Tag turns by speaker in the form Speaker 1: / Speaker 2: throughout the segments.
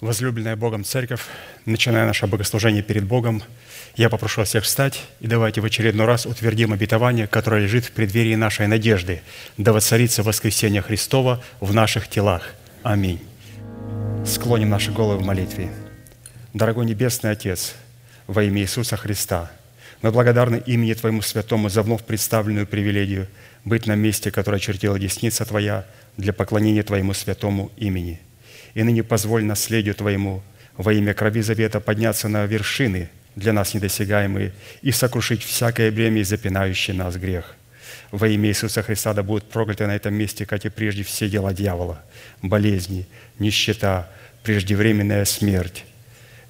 Speaker 1: Возлюбленная Богом Церковь, начиная наше богослужение перед Богом, я попрошу всех встать и давайте в очередной раз утвердим обетование, которое лежит в преддверии нашей надежды, да воцарится воскресение Христова в наших телах. Аминь. Склоним наши головы в молитве. Дорогой Небесный Отец, во имя Иисуса Христа, мы благодарны имени Твоему Святому за вновь представленную привилегию быть на месте, которое чертила десница Твоя для поклонения Твоему святому имени – и ныне позволь наследию Твоему во имя крови завета подняться на вершины, для нас недосягаемые, и сокрушить всякое бремя и запинающий нас грех. Во имя Иисуса Христа да будут прокляты на этом месте, как и прежде, все дела дьявола, болезни, нищета, преждевременная смерть,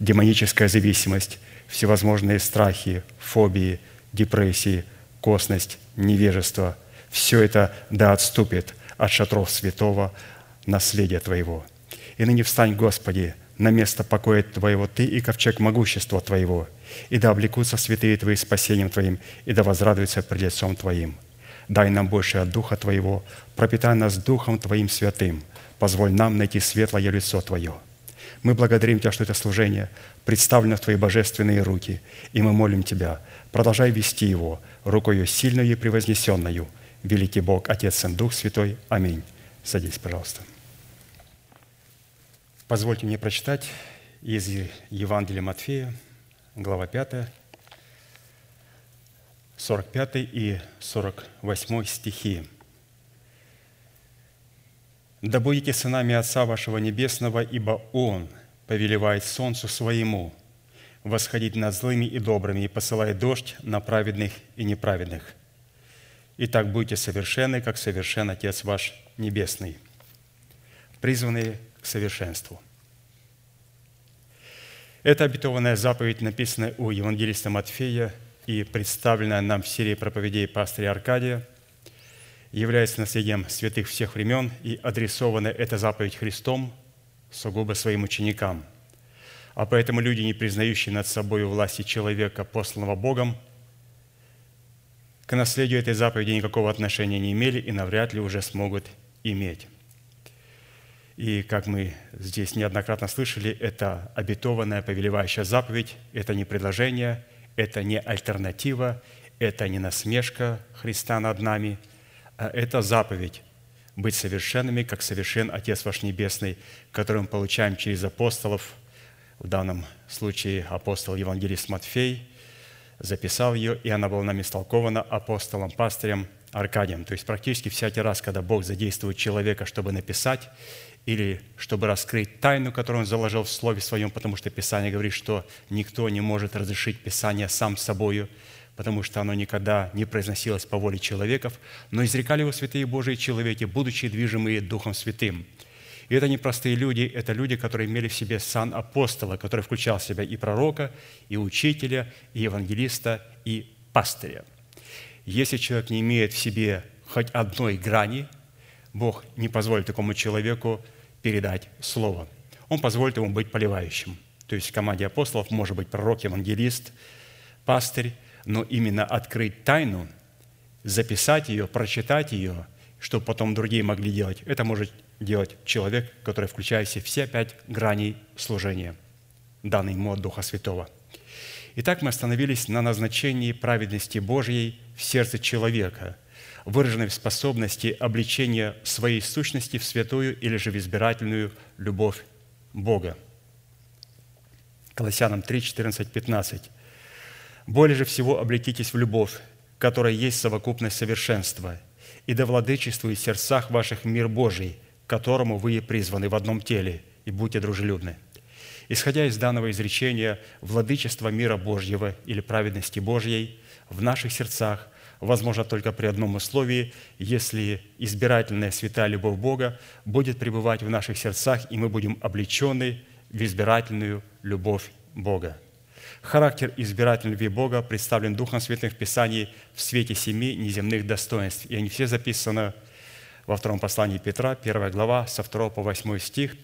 Speaker 1: демоническая зависимость, всевозможные страхи, фобии, депрессии, косность, невежество. Все это да отступит от шатров святого наследия Твоего – и ныне встань, Господи, на место покоя Твоего Ты и ковчег могущества Твоего, и да облекутся святые Твои спасением Твоим, и да возрадуются пред лицом Твоим. Дай нам больше от Духа Твоего, пропитай нас Духом Твоим святым, позволь нам найти светлое лицо Твое. Мы благодарим Тебя, что это служение представлено в Твои божественные руки, и мы молим Тебя, продолжай вести его рукою сильную и превознесенную. Великий Бог, Отец и Дух Святой. Аминь. Садись, пожалуйста. Позвольте мне прочитать из Евангелия Матфея, глава 5, 45 и 48 стихи. «Да будете сынами Отца вашего Небесного, ибо Он повелевает солнцу своему восходить над злыми и добрыми и посылает дождь на праведных и неправедных. И так будете совершенны, как совершен Отец ваш Небесный». Призванные совершенству. Эта обетованная заповедь, написанная у евангелиста Матфея и представленная нам в серии проповедей пастыря Аркадия, является наследием святых всех времен и адресована эта заповедь Христом сугубо своим ученикам. А поэтому люди, не признающие над собой власти человека, посланного Богом, к наследию этой заповеди никакого отношения не имели и навряд ли уже смогут иметь. И, как мы здесь неоднократно слышали, это обетованная повелевающая заповедь, это не предложение, это не альтернатива, это не насмешка Христа над нами, а это заповедь быть совершенными, как совершен Отец ваш Небесный, который мы получаем через апостолов, в данном случае апостол Евангелист Матфей, записал ее, и она была нами истолкована апостолом, пастырем Аркадием. То есть практически всякий раз, когда Бог задействует человека, чтобы написать или чтобы раскрыть тайну, которую он заложил в Слове Своем, потому что Писание говорит, что никто не может разрешить Писание сам собою, потому что оно никогда не произносилось по воле человеков, но изрекали его святые Божии человеки, будучи движимые Духом Святым. И это не простые люди, это люди, которые имели в себе сан апостола, который включал в себя и пророка, и учителя, и евангелиста, и пастыря. Если человек не имеет в себе хоть одной грани, Бог не позволит такому человеку передать Слово. Он позволит ему быть поливающим. То есть в команде апостолов может быть пророк, евангелист, пастырь, но именно открыть тайну, записать ее, прочитать ее, чтобы потом другие могли делать, это может делать человек, который включает в все пять граней служения, данной ему от Духа Святого. Итак, мы остановились на назначении праведности Божьей в сердце человека – выраженной в способности обличения своей сущности в святую или же в избирательную любовь Бога. Колоссянам 3, 14, 15. «Более же всего облекитесь в любовь, которая есть совокупность совершенства, и да владычествует в сердцах ваших мир Божий, которому вы и призваны в одном теле, и будьте дружелюбны». Исходя из данного изречения, владычество мира Божьего или праведности Божьей в наших сердцах возможно только при одном условии, если избирательная святая любовь Бога будет пребывать в наших сердцах, и мы будем облечены в избирательную любовь Бога. Характер избирательной любви Бога представлен Духом Святым в Писании в свете семи неземных достоинств. И они все записаны во втором послании Петра, первая глава, со 2 по 8 стих.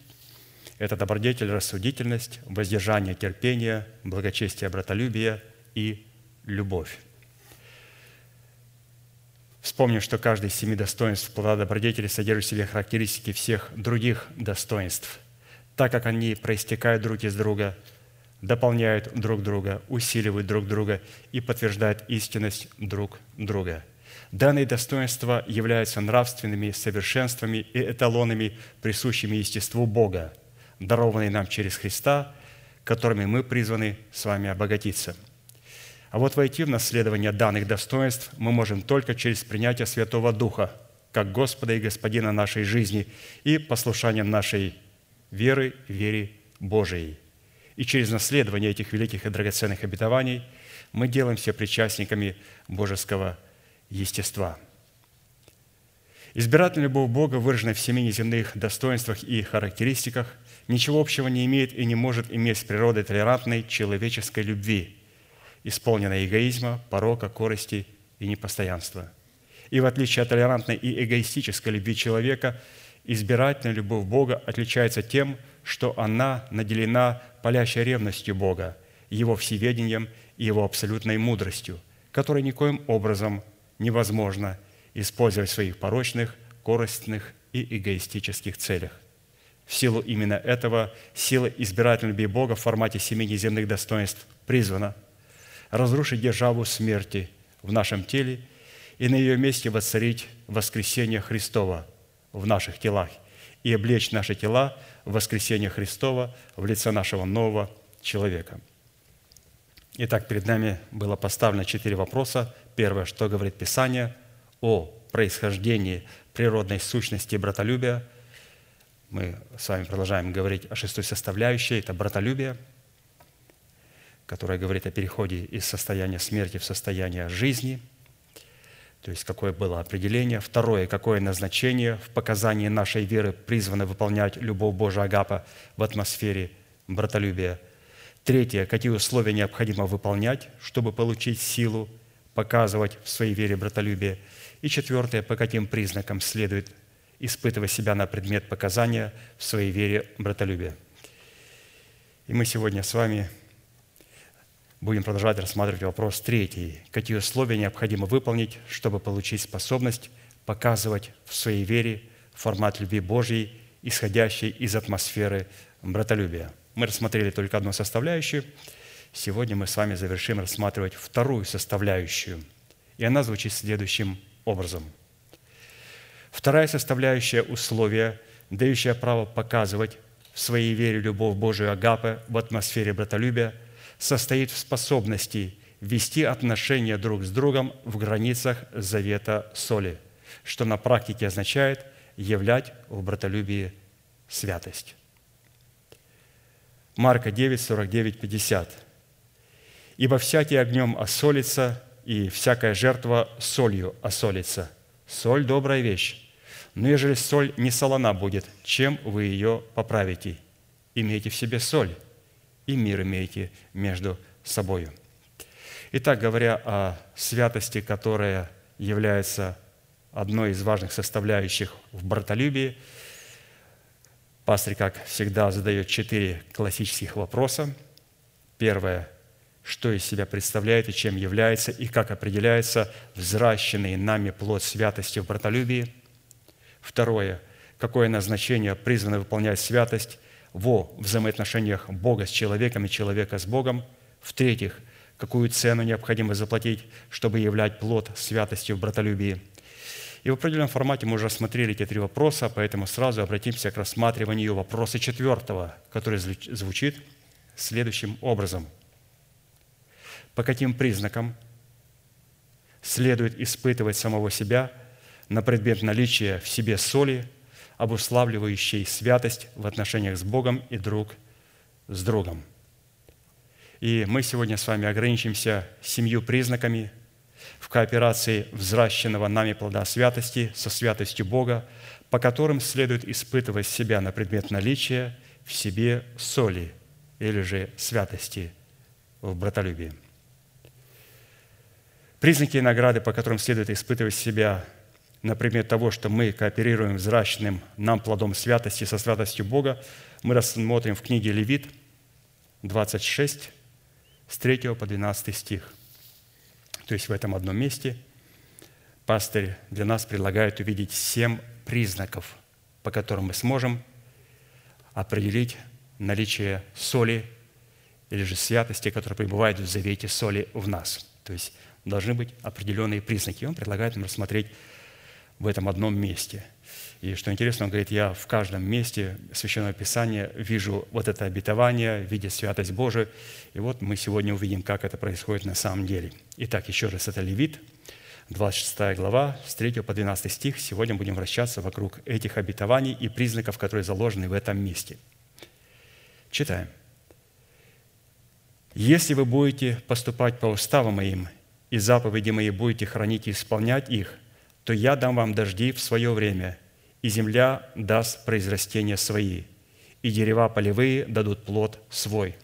Speaker 1: Это добродетель, рассудительность, воздержание, терпение, благочестие, братолюбие и любовь. Вспомним, что каждый из семи достоинств плода добродетели содержит в себе характеристики всех других достоинств. так как они проистекают друг из друга, дополняют друг друга, усиливают друг друга и подтверждают истинность друг друга. Данные достоинства являются нравственными совершенствами и эталонами, присущими естеству Бога, дарованные нам через Христа, которыми мы призваны с вами обогатиться – а вот войти в наследование данных достоинств мы можем только через принятие Святого Духа, как Господа и Господина нашей жизни и послушанием нашей веры, вере Божией. И через наследование этих великих и драгоценных обетований мы делаемся причастниками божеского естества. Избирательная любовь Бога, выраженная в семи неземных достоинствах и характеристиках, ничего общего не имеет и не может иметь с природой толерантной человеческой любви – исполненная эгоизма, порока, корости и непостоянства. И в отличие от толерантной и эгоистической любви человека, избирательная любовь Бога отличается тем, что она наделена палящей ревностью Бога, Его всеведением и Его абсолютной мудростью, которой никоим образом невозможно использовать в своих порочных, корыстных и эгоистических целях. В силу именно этого сила избирательной любви Бога в формате семи неземных достоинств призвана – разрушить державу смерти в нашем теле и на ее месте воцарить воскресение Христова в наших телах и облечь наши тела в воскресение Христова в лице нашего нового человека. Итак, перед нами было поставлено четыре вопроса. Первое, что говорит Писание о происхождении природной сущности братолюбия. Мы с вами продолжаем говорить о шестой составляющей, это братолюбие – которая говорит о переходе из состояния смерти в состояние жизни, то есть какое было определение. Второе, какое назначение в показании нашей веры призвано выполнять любовь Божия Агапа в атмосфере братолюбия. Третье, какие условия необходимо выполнять, чтобы получить силу, показывать в своей вере братолюбие. И четвертое, по каким признакам следует испытывать себя на предмет показания в своей вере братолюбия. И мы сегодня с вами будем продолжать рассматривать вопрос третий. Какие условия необходимо выполнить, чтобы получить способность показывать в своей вере формат любви Божьей, исходящей из атмосферы братолюбия. Мы рассмотрели только одну составляющую. Сегодня мы с вами завершим рассматривать вторую составляющую. И она звучит следующим образом. Вторая составляющая условия, дающая право показывать в своей вере любовь Божию Агапы в атмосфере братолюбия – состоит в способности вести отношения друг с другом в границах завета соли, что на практике означает являть в братолюбии святость. Марка 9, 49, 50. «Ибо всякий огнем осолится, и всякая жертва солью осолится. Соль – добрая вещь, но ежели соль не солона будет, чем вы ее поправите? Имейте в себе соль, и мир имеете между собой. Итак, говоря о святости, которая является одной из важных составляющих в братолюбии, пастор, как всегда, задает четыре классических вопроса. Первое – что из себя представляет и чем является, и как определяется взращенный нами плод святости в братолюбии. Второе – какое назначение призвано выполнять святость во взаимоотношениях Бога с человеком и человека с Богом. В-третьих, какую цену необходимо заплатить, чтобы являть плод святости в братолюбии. И в определенном формате мы уже рассмотрели эти три вопроса, поэтому сразу обратимся к рассматриванию вопроса четвертого, который звучит следующим образом. По каким признакам следует испытывать самого себя на предмет наличия в себе соли – обуславливающей святость в отношениях с Богом и друг с другом. И мы сегодня с вами ограничимся семью признаками в кооперации взращенного нами плода святости со святостью Бога, по которым следует испытывать себя на предмет наличия в себе соли или же святости в братолюбии. Признаки и награды, по которым следует испытывать себя на предмет того, что мы кооперируем взращенным нам плодом святости со святостью Бога, мы рассмотрим в книге Левит 26, с 3 по 12 стих. То есть в этом одном месте пастырь для нас предлагает увидеть семь признаков, по которым мы сможем определить наличие соли или же святости, которая пребывает в завете соли в нас. То есть должны быть определенные признаки. Он предлагает нам рассмотреть в этом одном месте. И что интересно, он говорит, я в каждом месте Священного Писания вижу вот это обетование, видя святость Божию. И вот мы сегодня увидим, как это происходит на самом деле. Итак, еще раз, это Левит, 26 глава, с 3 по 12 стих. Сегодня будем вращаться вокруг этих обетований и признаков, которые заложены в этом месте. Читаем. Если вы будете поступать по уставам моим и заповеди мои будете хранить и исполнять их, то я дам вам дожди в свое время, и земля даст произрастения свои, и дерева полевые дадут плод свой.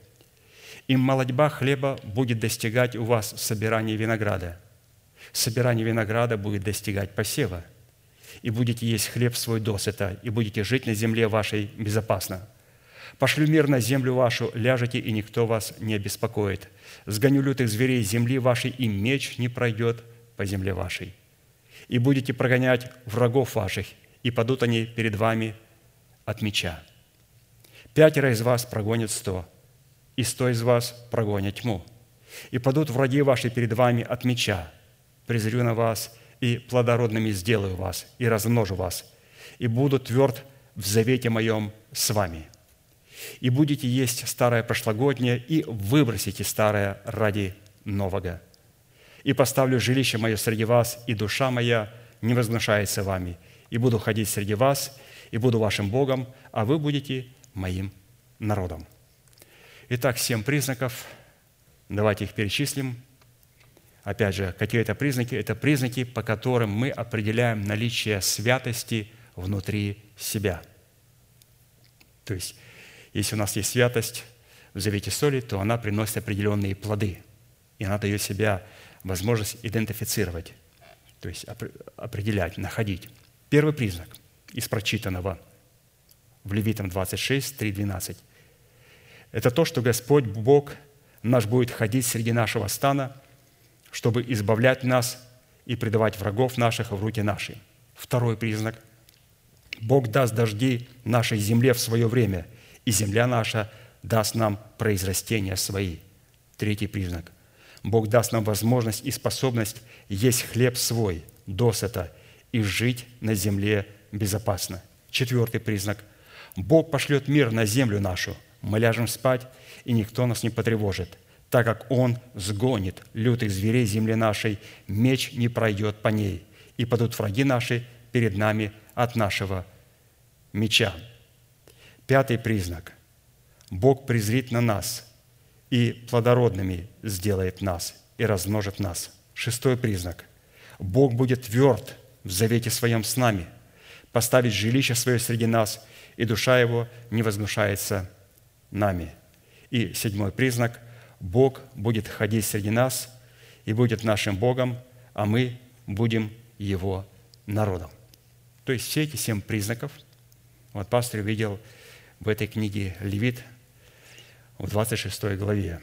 Speaker 1: И молодьба хлеба будет достигать у вас собирания винограда. Собирание винограда будет достигать посева. И будете есть хлеб свой досыта, и будете жить на земле вашей безопасно – Пошлю мир на землю вашу, ляжете, и никто вас не обеспокоит. Сгоню лютых зверей земли вашей, и меч не пройдет по земле вашей. И будете прогонять врагов ваших, и падут они перед вами от меча. Пятеро из вас прогонят сто, и сто из вас прогонят тьму. И падут враги ваши перед вами от меча. Презрю на вас, и плодородными сделаю вас, и размножу вас, и буду тверд в завете моем с вами» и будете есть старое прошлогоднее, и выбросите старое ради нового. И поставлю жилище мое среди вас, и душа моя не возглашается вами, и буду ходить среди вас, и буду вашим Богом, а вы будете моим народом». Итак, семь признаков. Давайте их перечислим. Опять же, какие это признаки? Это признаки, по которым мы определяем наличие святости внутри себя. То есть если у нас есть святость в завете соли, то она приносит определенные плоды, и она дает себя возможность идентифицировать, то есть определять, находить. Первый признак из прочитанного в Левитам 26, 3, 12 – это то, что Господь Бог наш будет ходить среди нашего стана, чтобы избавлять нас и предавать врагов наших в руки наши. Второй признак – Бог даст дожди нашей земле в свое время – и земля наша даст нам произрастения свои. Третий признак. Бог даст нам возможность и способность есть хлеб свой досыта и жить на земле безопасно. Четвертый признак. Бог пошлет мир на землю нашу. Мы ляжем спать, и никто нас не потревожит, так как Он сгонит лютых зверей земли нашей, меч не пройдет по ней, и падут враги наши перед нами от нашего меча. Пятый признак. Бог презрит на нас и плодородными сделает нас и размножит нас. Шестой признак. Бог будет тверд в завете своем с нами, поставить жилище свое среди нас, и душа его не возгнушается нами. И седьмой признак. Бог будет ходить среди нас и будет нашим Богом, а мы будем Его народом. То есть все эти семь признаков, вот пастор видел – в этой книге Левит в 26 главе,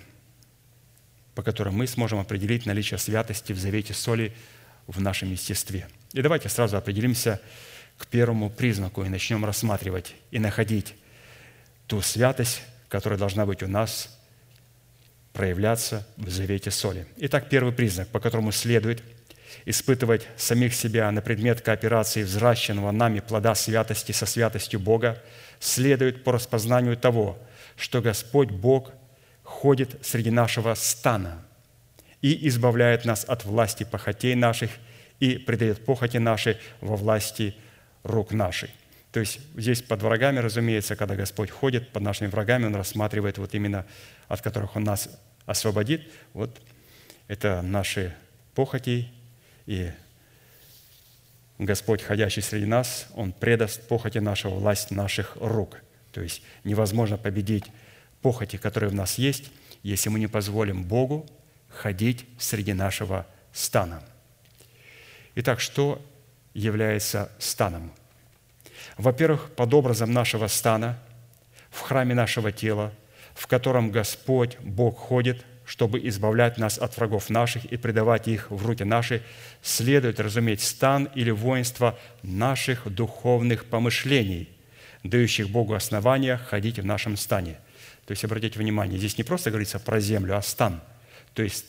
Speaker 1: по которым мы сможем определить наличие святости в завете соли в нашем естестве. И давайте сразу определимся к первому признаку и начнем рассматривать и находить ту святость, которая должна быть у нас проявляться в завете соли. Итак, первый признак, по которому следует испытывать самих себя на предмет кооперации взращенного нами плода святости со святостью Бога – следует по распознанию того, что Господь Бог ходит среди нашего стана и избавляет нас от власти похотей наших и предает похоти наши во власти рук нашей. То есть здесь под врагами, разумеется, когда Господь ходит под нашими врагами, Он рассматривает вот именно, от которых Он нас освободит. Вот это наши похоти и Господь, ходящий среди нас, Он предаст похоти нашего власть наших рук. То есть невозможно победить похоти, которые в нас есть, если мы не позволим Богу ходить среди нашего стана. Итак, что является станом? Во-первых, под образом нашего стана, в храме нашего тела, в котором Господь, Бог ходит – чтобы избавлять нас от врагов наших и предавать их в руки наши, следует разуметь стан или воинство наших духовных помышлений, дающих Богу основания ходить в нашем стане. То есть, обратите внимание, здесь не просто говорится про землю, а стан. То есть,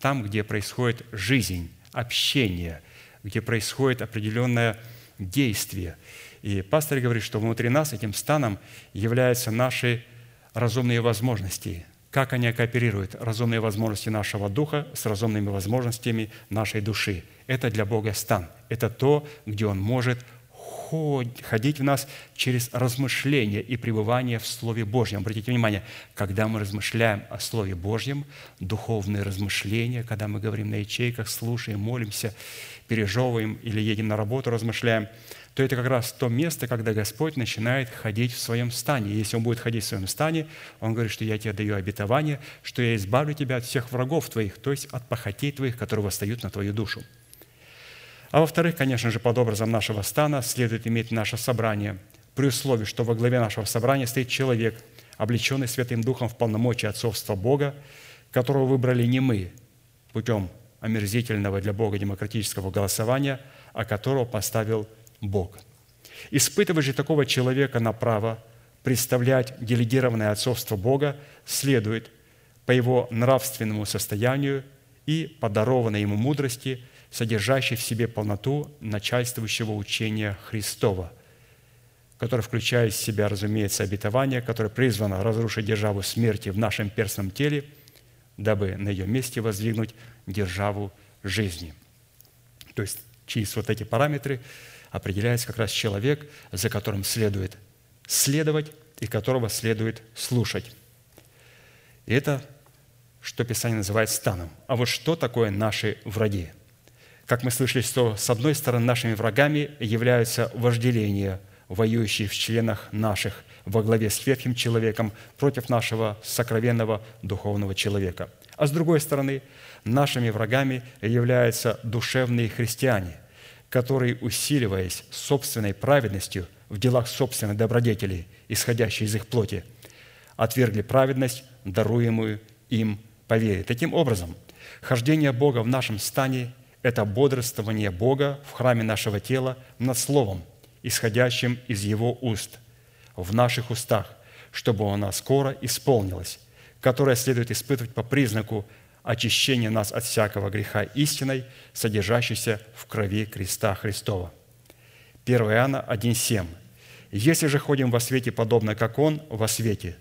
Speaker 1: там, где происходит жизнь, общение, где происходит определенное действие. И пастор говорит, что внутри нас этим станом являются наши разумные возможности. Как они кооперируют разумные возможности нашего духа с разумными возможностями нашей души. Это для Бога стан. Это то, где Он может ходить в нас через размышление и пребывание в Слове Божьем. Обратите внимание, когда мы размышляем о Слове Божьем, духовные размышления, когда мы говорим на ячейках, слушаем, молимся, пережевываем или едем на работу, размышляем, то это как раз то место, когда Господь начинает ходить в своем стане. Если Он будет ходить в своем стане, Он говорит, что я тебе даю обетование, что я избавлю тебя от всех врагов твоих, то есть от похотей твоих, которые восстают на твою душу. А во-вторых, конечно же, под образом нашего стана следует иметь наше собрание, при условии, что во главе нашего собрания стоит человек, облеченный Святым Духом в полномочии отцовства Бога, которого выбрали не мы путем омерзительного для Бога демократического голосования, а которого поставил Бог. Испытывая же такого человека на право представлять делегированное отцовство Бога следует по его нравственному состоянию и подарованной ему мудрости – содержащий в себе полноту начальствующего учения Христова, которое включает в себя, разумеется, обетование, которое призвано разрушить державу смерти в нашем перстном теле, дабы на ее месте воздвигнуть державу жизни. То есть через вот эти параметры определяется как раз человек, за которым следует следовать и которого следует слушать. И это, что Писание называет станом. А вот что такое наши враги? Как мы слышали, что с одной стороны нашими врагами являются вожделения, воюющие в членах наших во главе с ветхим человеком против нашего сокровенного духовного человека. А с другой стороны, нашими врагами являются душевные христиане, которые, усиливаясь собственной праведностью в делах собственной добродетели, исходящей из их плоти, отвергли праведность, даруемую им по вере. Таким образом, хождение Бога в нашем стане это бодрствование Бога в храме нашего тела над Словом, исходящим из Его уст, в наших устах, чтобы она скоро исполнилась, которая следует испытывать по признаку очищения нас от всякого греха истиной, содержащейся в крови креста Христова. 1 Иоанна 1,7. «Если же ходим во свете, подобно как Он во свете,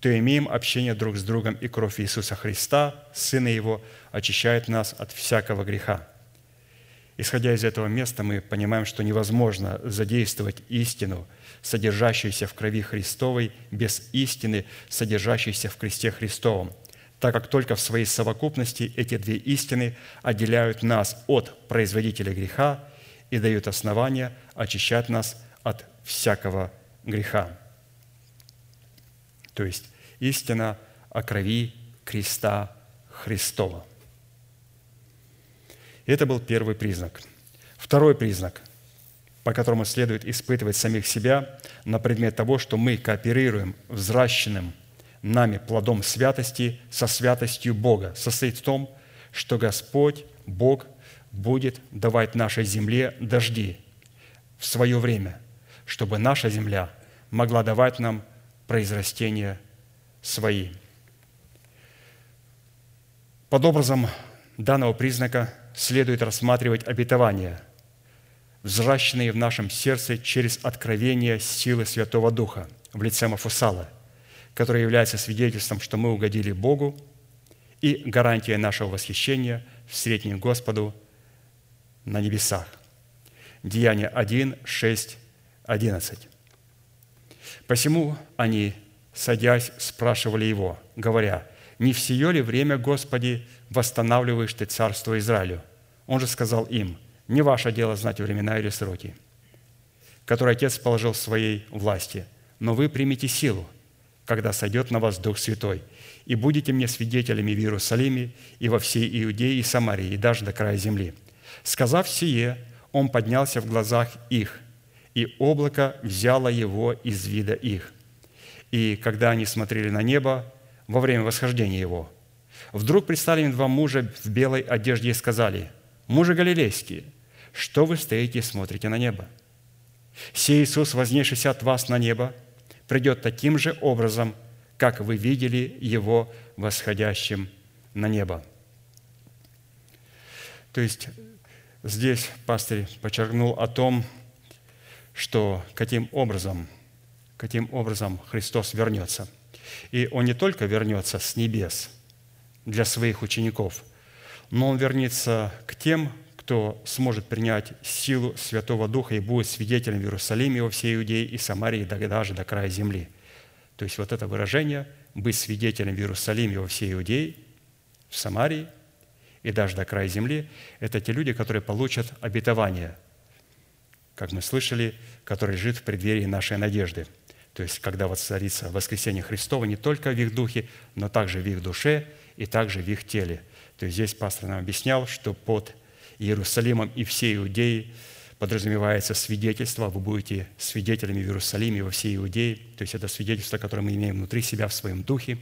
Speaker 1: то имеем общение друг с другом, и кровь Иисуса Христа, Сына Его, очищает нас от всякого греха». Исходя из этого места, мы понимаем, что невозможно задействовать истину, содержащуюся в крови Христовой, без истины, содержащейся в кресте Христовом, так как только в своей совокупности эти две истины отделяют нас от производителя греха и дают основания очищать нас от всякого греха. То есть истина о крови креста Христова – это был первый признак. Второй признак, по которому следует испытывать самих себя на предмет того, что мы кооперируем взращенным нами плодом святости со святостью Бога, состоит в том, что Господь, Бог, будет давать нашей земле дожди в свое время, чтобы наша земля могла давать нам произрастения свои. Под образом данного признака следует рассматривать обетования, взращенные в нашем сердце через откровение силы Святого Духа в лице Мафусала, которое является свидетельством, что мы угодили Богу и гарантией нашего восхищения в среднем Господу на небесах. Деяние 1, 6, 11. Посему они, садясь, спрашивали его, говоря, «Не в сие ли время, Господи, восстанавливаешь ты царство Израилю. Он же сказал им, не ваше дело знать времена или сроки, которые Отец положил в своей власти, но вы примите силу, когда сойдет на вас Дух Святой, и будете мне свидетелями в Иерусалиме и во всей Иудее и Самарии, и даже до края земли». Сказав сие, он поднялся в глазах их, и облако взяло его из вида их. И когда они смотрели на небо во время восхождения его – Вдруг предстали два мужа в белой одежде и сказали, «Мужи галилейские, что вы стоите и смотрите на небо? Сей Иисус, вознесшийся от вас на небо, придет таким же образом, как вы видели Его восходящим на небо». То есть здесь пастырь подчеркнул о том, что каким образом, каким образом Христос вернется. И Он не только вернется с небес для своих учеников, но Он вернется к тем, кто сможет принять силу Святого Духа и будет свидетелем в Иерусалиме во всей Иудее и Самарии, даже до края земли. То есть вот это выражение «быть свидетелем в Иерусалиме во всей Иудее, в Самарии и даже до края земли» – это те люди, которые получат обетование – как мы слышали, который лежит в преддверии нашей надежды. То есть, когда воцарится воскресение Христова не только в их духе, но также в их душе и также в их теле. То есть здесь пастор нам объяснял, что под Иерусалимом и всей Иудеей подразумевается свидетельство, вы будете свидетелями в Иерусалиме во всей Иудее. То есть это свидетельство, которое мы имеем внутри себя в своем духе,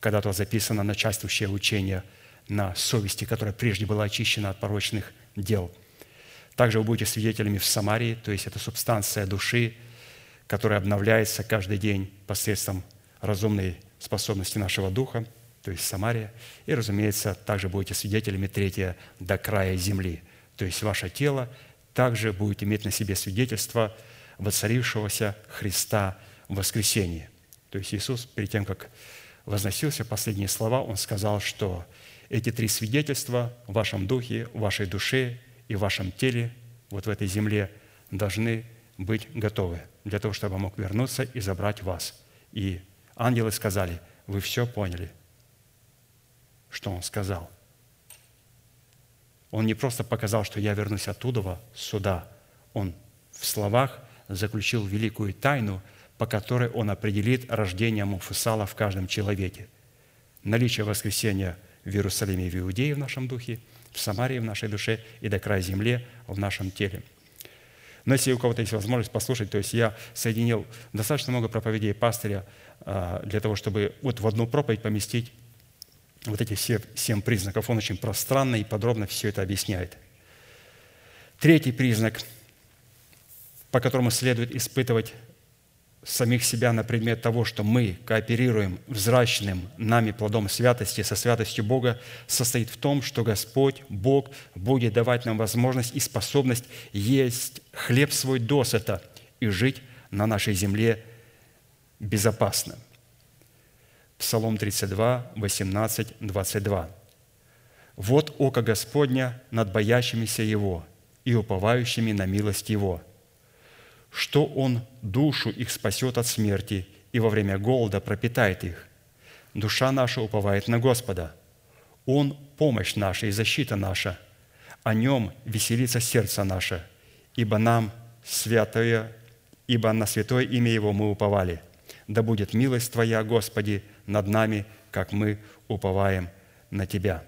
Speaker 1: когда-то записано начальствующее учение на совести, которая прежде была очищена от порочных дел – также вы будете свидетелями в Самарии, то есть это субстанция души, которая обновляется каждый день посредством разумной способности нашего духа, то есть Самария. И, разумеется, также будете свидетелями третье до края земли. То есть ваше тело также будет иметь на себе свидетельство воцарившегося Христа в воскресении. То есть Иисус, перед тем, как возносился, последние слова, Он сказал, что эти три свидетельства в вашем духе, в вашей душе и в вашем теле, вот в этой земле, должны быть готовы для того, чтобы мог вернуться и забрать вас. И ангелы сказали, вы все поняли, что он сказал. Он не просто показал, что я вернусь оттуда, сюда. Он в словах заключил великую тайну, по которой он определит рождение Муфусала в каждом человеке. Наличие воскресения в Иерусалиме и в Иудее в нашем духе – в Самарии, в нашей душе и до края земли в нашем теле. Но если у кого-то есть возможность послушать, то есть я соединил достаточно много проповедей пастыря а, для того, чтобы вот в одну проповедь поместить вот эти все семь признаков. Он очень пространно и подробно все это объясняет. Третий признак, по которому следует испытывать самих себя на предмет того, что мы кооперируем взращенным нами плодом святости со святостью Бога, состоит в том, что Господь, Бог, будет давать нам возможность и способность есть хлеб свой досыта и жить на нашей земле безопасно. Псалом 32, 18, 22. «Вот око Господня над боящимися Его и уповающими на милость Его – что Он душу их спасет от смерти и во время голода пропитает их. Душа наша уповает на Господа. Он – помощь наша и защита наша. О Нем веселится сердце наше, ибо нам святое, ибо на святое имя Его мы уповали. Да будет милость Твоя, Господи, над нами, как мы уповаем на Тебя».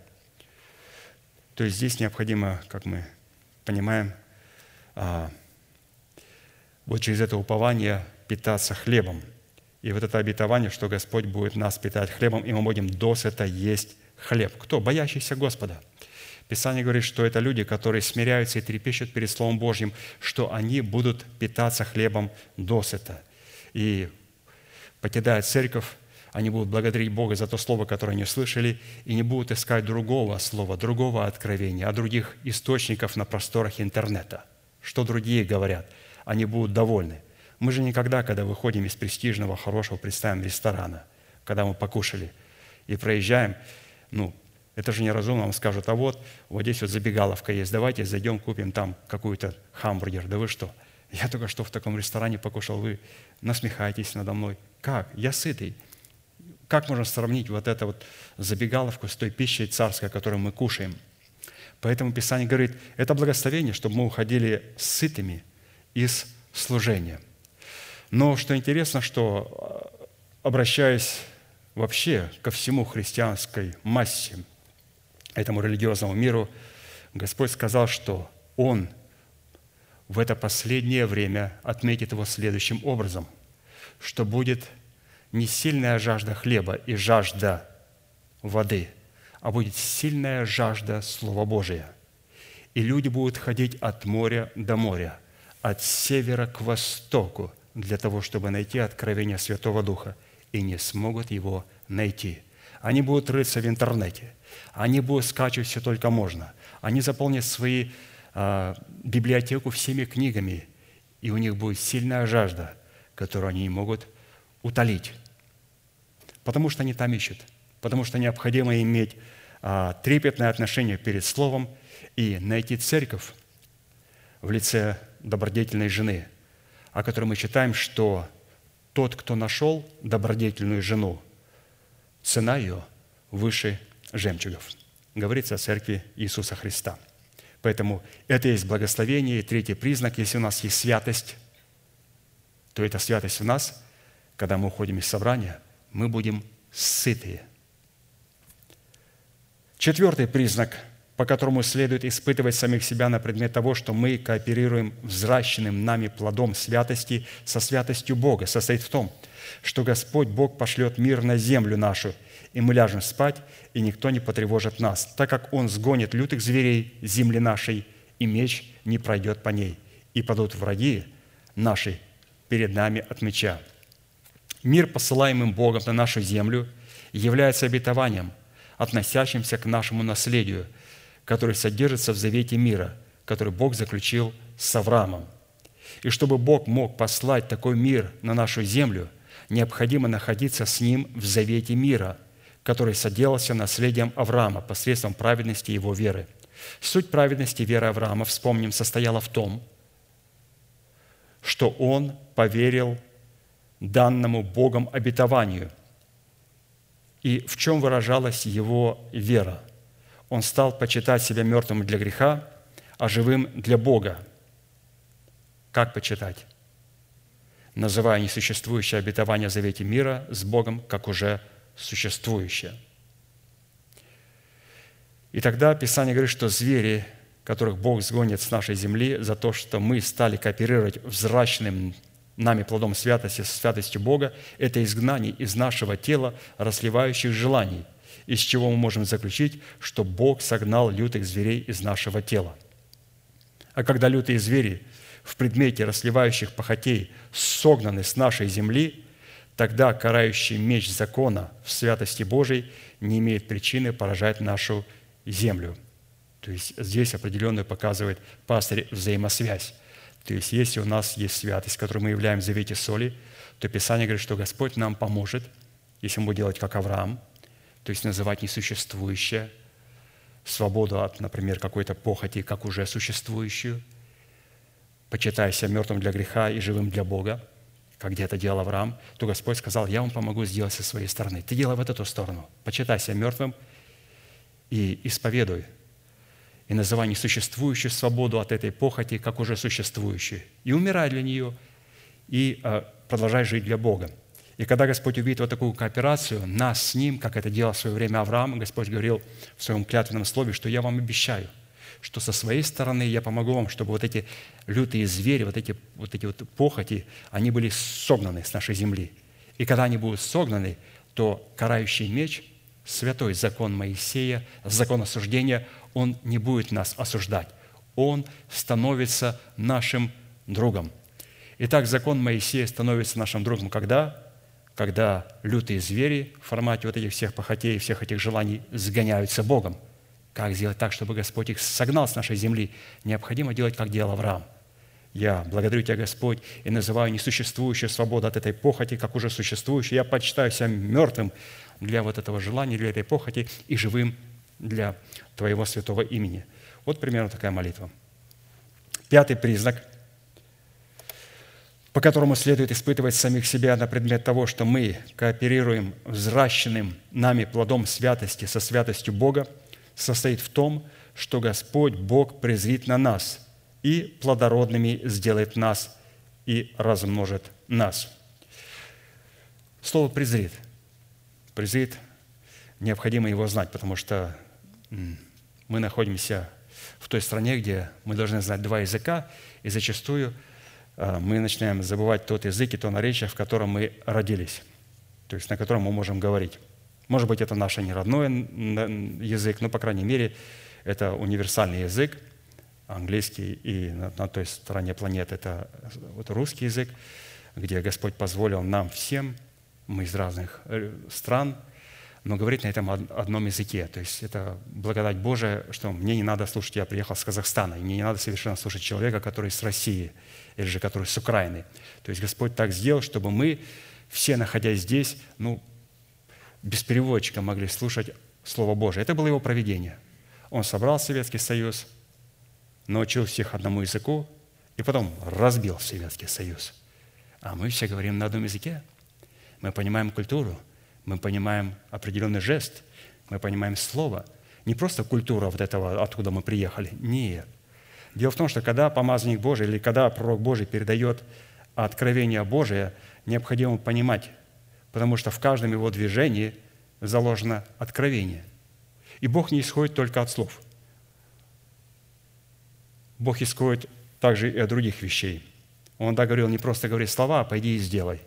Speaker 1: То есть здесь необходимо, как мы понимаем, а, вот через это упование питаться хлебом. И вот это обетование, что Господь будет нас питать хлебом, и мы будем досыта есть хлеб. Кто? Боящийся Господа. Писание говорит, что это люди, которые смиряются и трепещут перед Словом Божьим, что они будут питаться хлебом досыта. И покидая церковь, они будут благодарить Бога за то слово, которое они слышали, и не будут искать другого слова, другого откровения, а других источников на просторах интернета. Что другие говорят – они будут довольны. Мы же никогда, когда выходим из престижного, хорошего, представим, ресторана, когда мы покушали и проезжаем, ну, это же неразумно, вам скажут, а вот, вот здесь вот забегаловка есть, давайте зайдем, купим там какую-то хамбургер. Да вы что? Я только что в таком ресторане покушал, вы насмехаетесь надо мной. Как? Я сытый. Как можно сравнить вот эту вот забегаловку с той пищей царской, которую мы кушаем? Поэтому Писание говорит, это благословение, чтобы мы уходили сытыми – из служения. Но что интересно, что э, обращаясь вообще ко всему христианской массе, этому религиозному миру, Господь сказал, что Он в это последнее время отметит его следующим образом, что будет не сильная жажда хлеба и жажда воды, а будет сильная жажда Слова Божия. И люди будут ходить от моря до моря – от севера к востоку для того, чтобы найти откровение Святого Духа, и не смогут его найти. Они будут рыться в интернете, они будут скачивать все только можно, они заполнят свои э, библиотеку всеми книгами, и у них будет сильная жажда, которую они не могут утолить, потому что они там ищут, потому что необходимо иметь э, трепетное отношение перед Словом и найти церковь в лице добродетельной жены, о которой мы читаем, что тот, кто нашел добродетельную жену, цена ее выше жемчугов. Говорится о церкви Иисуса Христа. Поэтому это есть благословение. И третий признак, если у нас есть святость, то эта святость у нас, когда мы уходим из собрания, мы будем сытые. Четвертый признак – по которому следует испытывать самих себя на предмет того, что мы кооперируем взращенным нами плодом святости со святостью Бога, состоит в том, что Господь Бог пошлет мир на землю нашу, и мы ляжем спать, и никто не потревожит нас, так как Он сгонит лютых зверей земли нашей, и меч не пройдет по ней, и падут враги наши перед нами от меча. Мир, посылаемым Богом на нашу землю, является обетованием, относящимся к нашему наследию – который содержится в завете мира, который Бог заключил с Авраамом. И чтобы Бог мог послать такой мир на нашу землю, необходимо находиться с Ним в завете мира, который соделался наследием Авраама посредством праведности его веры. Суть праведности веры Авраама, вспомним, состояла в том, что он поверил данному Богом обетованию. И в чем выражалась его вера – он стал почитать себя мертвым для греха, а живым для Бога. Как почитать? Называя несуществующее обетование завете мира с Богом, как уже существующее. И тогда Писание говорит, что звери, которых Бог сгонит с нашей земли за то, что мы стали кооперировать взращенным нами плодом святости со святостью Бога, это изгнание из нашего тела расливающих желаний – из чего мы можем заключить, что Бог согнал лютых зверей из нашего тела. А когда лютые звери в предмете расливающих похотей согнаны с нашей земли, тогда карающий меч закона в святости Божией не имеет причины поражать нашу землю. То есть здесь определенную показывает пастырь взаимосвязь. То есть если у нас есть святость, которую мы являем в завете соли, то Писание говорит, что Господь нам поможет, если мы будем делать как Авраам – то есть называть несуществующее, свободу от, например, какой-то похоти, как уже существующую, почитая себя мертвым для греха и живым для Бога, как где-то делал Авраам, то Господь сказал, я вам помогу сделать со своей стороны. Ты делай вот эту сторону. Почитай себя мертвым и исповедуй. И называй несуществующую свободу от этой похоти, как уже существующую. И умирай для нее, и а, продолжай жить для Бога. И когда Господь увидит вот такую кооперацию, нас с Ним, как это делал в свое время Авраам, Господь говорил в своем клятвенном слове, что я вам обещаю, что со своей стороны я помогу вам, чтобы вот эти лютые звери, вот эти вот, эти вот похоти, они были согнаны с нашей земли. И когда они будут согнаны, то карающий меч, святой закон Моисея, закон осуждения, он не будет нас осуждать. Он становится нашим другом. Итак, закон Моисея становится нашим другом, когда когда лютые звери в формате вот этих всех похотей, всех этих желаний сгоняются Богом. Как сделать так, чтобы Господь их согнал с нашей земли? Необходимо делать, как делал Авраам. Я благодарю Тебя, Господь, и называю несуществующую свободу от этой похоти, как уже существующую. Я почитаю себя мертвым для вот этого желания, для этой похоти, и живым для Твоего святого имени. Вот примерно такая молитва. Пятый признак – по которому следует испытывать самих себя на предмет того, что мы кооперируем взращенным нами плодом святости со святостью Бога, состоит в том, что Господь Бог презрит на нас и плодородными сделает нас и размножит нас. Слово «презрит». «Презрит» необходимо его знать, потому что мы находимся в той стране, где мы должны знать два языка, и зачастую – мы начинаем забывать тот язык и то наречие, в котором мы родились, то есть на котором мы можем говорить. Может быть, это наш не родной язык, но, по крайней мере, это универсальный язык, английский, и на, на той стороне планеты это вот русский язык, где Господь позволил нам всем, мы из разных э, стран, но говорить на этом одном языке. То есть это благодать Божия, что мне не надо слушать, я приехал с Казахстана, и мне не надо совершенно слушать человека, который с России, или же который с Украины. То есть Господь так сделал, чтобы мы, все находясь здесь, ну, без переводчика могли слушать Слово Божие. Это было его проведение. Он собрал Советский Союз, научил всех одному языку, и потом разбил Советский Союз. А мы все говорим на одном языке. Мы понимаем культуру, мы понимаем определенный жест, мы понимаем слово. Не просто культура вот этого, откуда мы приехали. Нет. Дело в том, что когда помазанник Божий или когда пророк Божий передает откровение Божие, необходимо понимать потому что в каждом его движении заложено откровение. И Бог не исходит только от слов. Бог исходит также и от других вещей. Он да говорил, не просто говори слова, а пойди и сделай.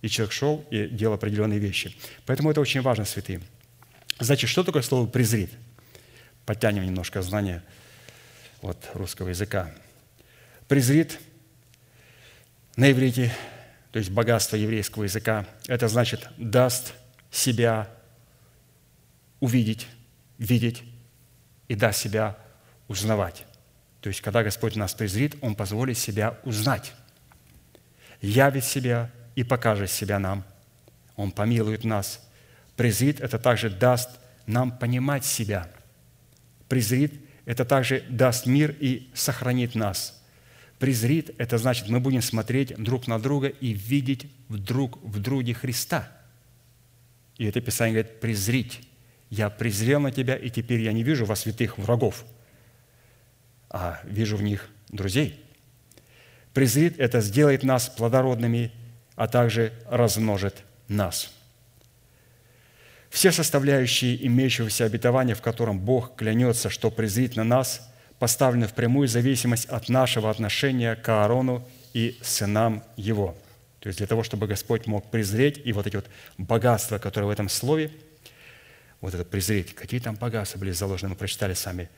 Speaker 1: И человек шел и делал определенные вещи. Поэтому это очень важно, святые. Значит, что такое слово «презрит»? Подтянем немножко знания от русского языка. «Презрит» на иврите то есть богатство еврейского языка, это значит даст себя увидеть, видеть и даст себя узнавать. То есть, когда Господь нас презрит, Он позволит себя узнать, явит себя и покажет себя нам. Он помилует нас. Презрит – это также даст нам понимать себя. Презрит – это также даст мир и сохранит нас – презрит, это значит, мы будем смотреть друг на друга и видеть друг в друге Христа. И это Писание говорит, презрить. Я презрел на тебя, и теперь я не вижу во святых врагов, а вижу в них друзей. Презрит – это сделает нас плодородными, а также размножит нас. Все составляющие имеющегося обетования, в котором Бог клянется, что презрит на нас – поставлены в прямую зависимость от нашего отношения к Аарону и сынам его. То есть для того, чтобы Господь мог презреть, и вот эти вот богатства, которые в этом слове, вот это презреть, какие там богатства были заложены, мы прочитали сами,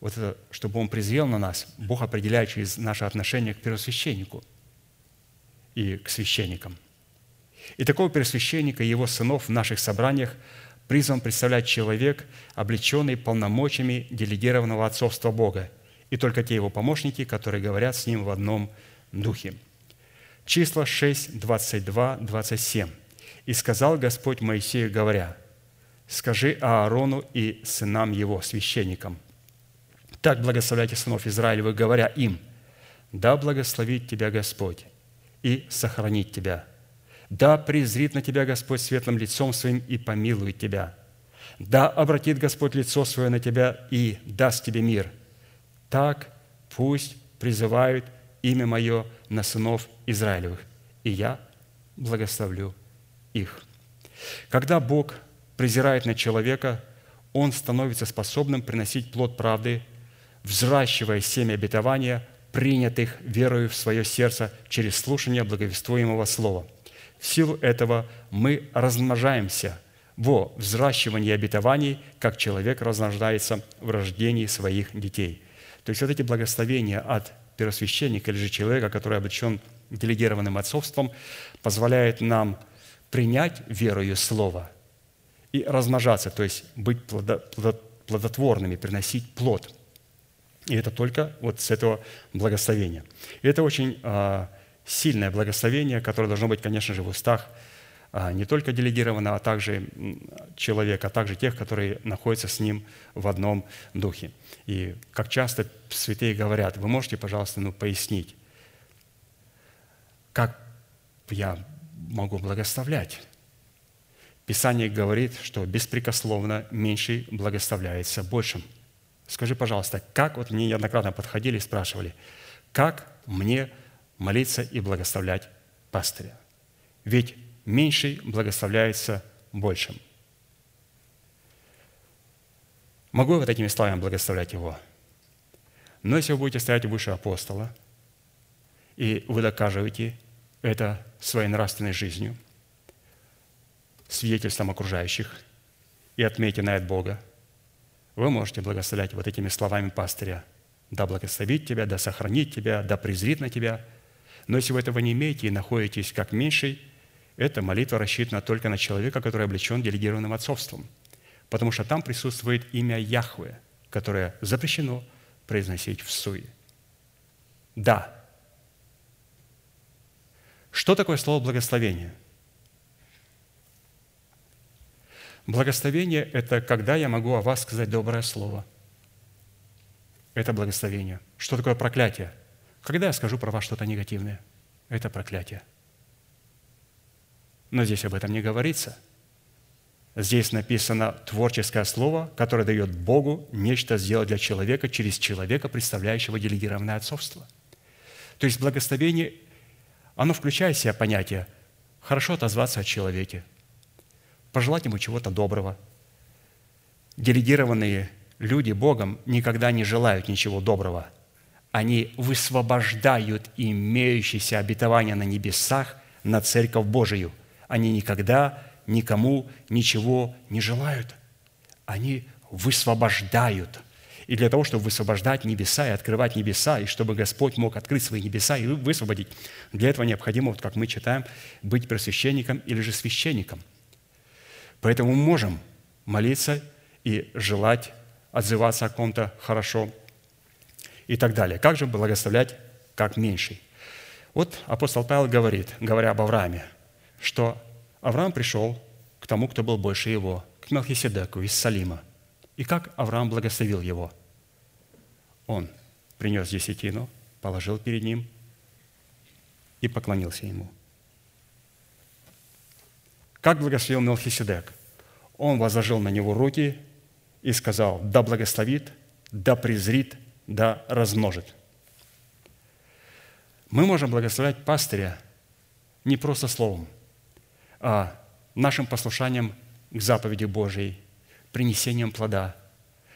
Speaker 1: вот это, чтобы Он презрел на нас, Бог определяет через наше отношение к первосвященнику и к священникам. И такого первосвященника и его сынов в наших собраниях – призван представлять человек, облеченный полномочиями делегированного отцовства Бога, и только те его помощники, которые говорят с ним в одном духе. Числа 6, 22, 27. «И сказал Господь Моисею, говоря, «Скажи Аарону и сынам его, священникам, так благословляйте сынов Израилевых, говоря им, да благословит тебя Господь и сохранит тебя, да презрит на тебя Господь светлым лицом своим и помилует тебя. Да обратит Господь лицо свое на тебя и даст тебе мир. Так пусть призывают имя Мое на сынов Израилевых, и я благословлю их». Когда Бог презирает на человека, он становится способным приносить плод правды, взращивая семя обетования, принятых верою в свое сердце через слушание благовествуемого слова – в силу этого мы размножаемся во взращивании обетований, как человек размножается в рождении своих детей. То есть вот эти благословения от первосвященника или же человека, который обречен делегированным отцовством, позволяет нам принять верою Слово и размножаться, то есть быть плодотворными, приносить плод. И это только вот с этого благословения. И это очень а, сильное благословение, которое должно быть, конечно же, в устах а, не только делегированного, а также человека, а также тех, которые находятся с ним в одном духе. И как часто святые говорят, вы можете, пожалуйста, ну, пояснить, как я могу благословлять? Писание говорит, что беспрекословно меньший благословляется большим. Скажи, пожалуйста, как, вот мне неоднократно подходили и спрашивали, как мне молиться и благословлять пастыря. Ведь меньший благословляется большим. Могу я вот этими словами благословлять его? Но если вы будете стоять выше апостола, и вы докажете это своей нравственной жизнью, свидетельством окружающих, и отметите на это Бога, вы можете благословлять вот этими словами пастыря. да благословит тебя, да сохранит тебя, да презрит на тебя. Но если вы этого не имеете и находитесь как меньший, эта молитва рассчитана только на человека, который облечен делегированным отцовством, потому что там присутствует имя Яхве, которое запрещено произносить в суе. Да. Что такое слово благословение? Благословение – это когда я могу о вас сказать доброе слово. Это благословение. Что такое проклятие? Когда я скажу про вас что-то негативное. Это проклятие. Но здесь об этом не говорится. Здесь написано творческое слово, которое дает Богу нечто сделать для человека через человека, представляющего делегированное отцовство. То есть благословение, оно включает в себя понятие хорошо отозваться о человеке, пожелать ему чего-то доброго. Делегированные люди Богом никогда не желают ничего доброго. Они высвобождают имеющиеся обетования на небесах на Церковь Божию. Они никогда никому ничего не желают. Они высвобождают. И для того, чтобы высвобождать небеса и открывать небеса, и чтобы Господь мог открыть свои небеса и высвободить, для этого необходимо, вот как мы читаем, быть просвященником или же священником – Поэтому мы можем молиться и желать отзываться о ком-то хорошо и так далее. Как же благословлять как меньший? Вот апостол Павел говорит, говоря об Аврааме, что Авраам пришел к тому, кто был больше его, к Мелхиседеку из Салима. И как Авраам благословил его? Он принес десятину, положил перед ним и поклонился ему – как благословил Мелхиседек? Он возложил на него руки и сказал, да благословит, да презрит, да размножит. Мы можем благословлять пастыря не просто словом, а нашим послушанием к заповеди Божией, принесением плода.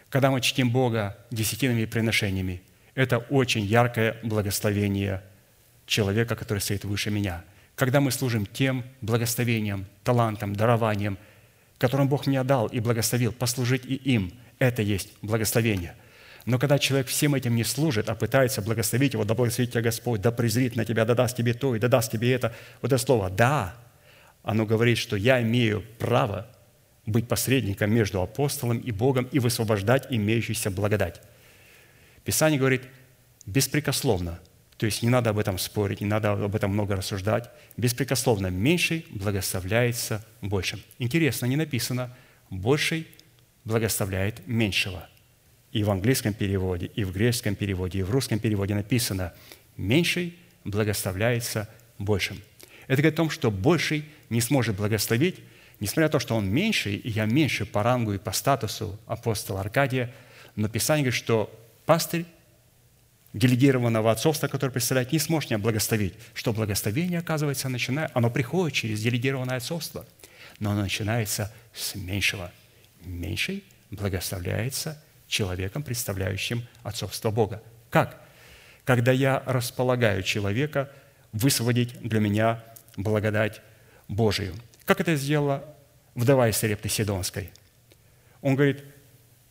Speaker 1: Когда мы чтим Бога десятинными приношениями, это очень яркое благословение человека, который стоит выше меня – когда мы служим тем благословением, талантом, дарованием, которым Бог мне дал и благословил, послужить и им, это есть благословение. Но когда человек всем этим не служит, а пытается благословить его, да благословит тебя Господь, да презрит на тебя, да даст тебе то и да даст тебе это, вот это слово «да», оно говорит, что я имею право быть посредником между апостолом и Богом и высвобождать имеющуюся благодать. Писание говорит беспрекословно – то есть не надо об этом спорить, не надо об этом много рассуждать. Беспрекословно меньший благословляется большим. Интересно, не написано «больший благословляет меньшего». И в английском переводе, и в греческом переводе, и в русском переводе написано «меньший благословляется большим». Это говорит о том, что больший не сможет благословить, несмотря на то, что он меньший, и я меньше по рангу и по статусу апостола Аркадия, но Писание говорит, что пастырь делегированного отцовства, который представляет, не сможет меня благословить. Что благословение, оказывается, начинает, оно приходит через делегированное отцовство, но оно начинается с меньшего. Меньший благословляется человеком, представляющим отцовство Бога. Как? Когда я располагаю человека высвободить для меня благодать Божию. Как это сделала вдова из Сарепты Сидонской? Он говорит,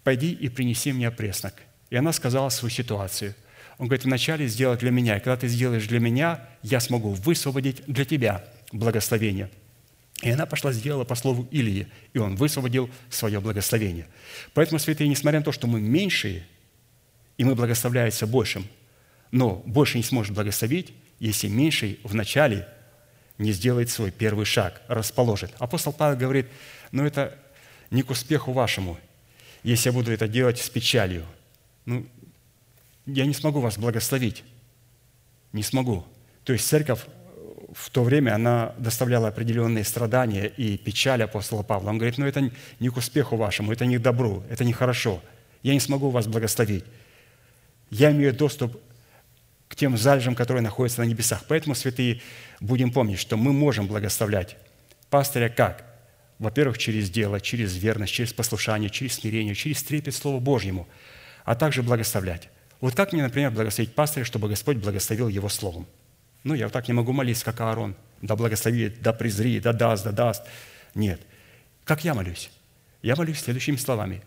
Speaker 1: пойди и принеси мне преснок. И она сказала свою ситуацию. Он говорит, вначале сделать для меня. И когда ты сделаешь для меня, я смогу высвободить для тебя благословение. И она пошла, сделала по слову Илии, и он высвободил свое благословение. Поэтому, святые, несмотря на то, что мы меньшие, и мы благословляемся большим, но больше не сможет благословить, если меньший вначале не сделает свой первый шаг, расположит. Апостол Павел говорит, ну это не к успеху вашему, если я буду это делать с печалью. Ну, я не смогу вас благословить. Не смогу. То есть церковь в то время она доставляла определенные страдания и печаль апостола Павла. Он говорит, ну это не к успеху вашему, это не к добру, это не хорошо. Я не смогу вас благословить. Я имею доступ к тем залежам, которые находятся на небесах. Поэтому, святые, будем помнить, что мы можем благословлять пастыря как? Во-первых, через дело, через верность, через послушание, через смирение, через трепет Слову Божьему, а также благословлять. Вот как мне, например, благословить пастыря, чтобы Господь благословил его словом? Ну, я вот так не могу молиться, как Аарон. Да благослови, да презри, да даст, да даст. Нет. Как я молюсь? Я молюсь следующими словами.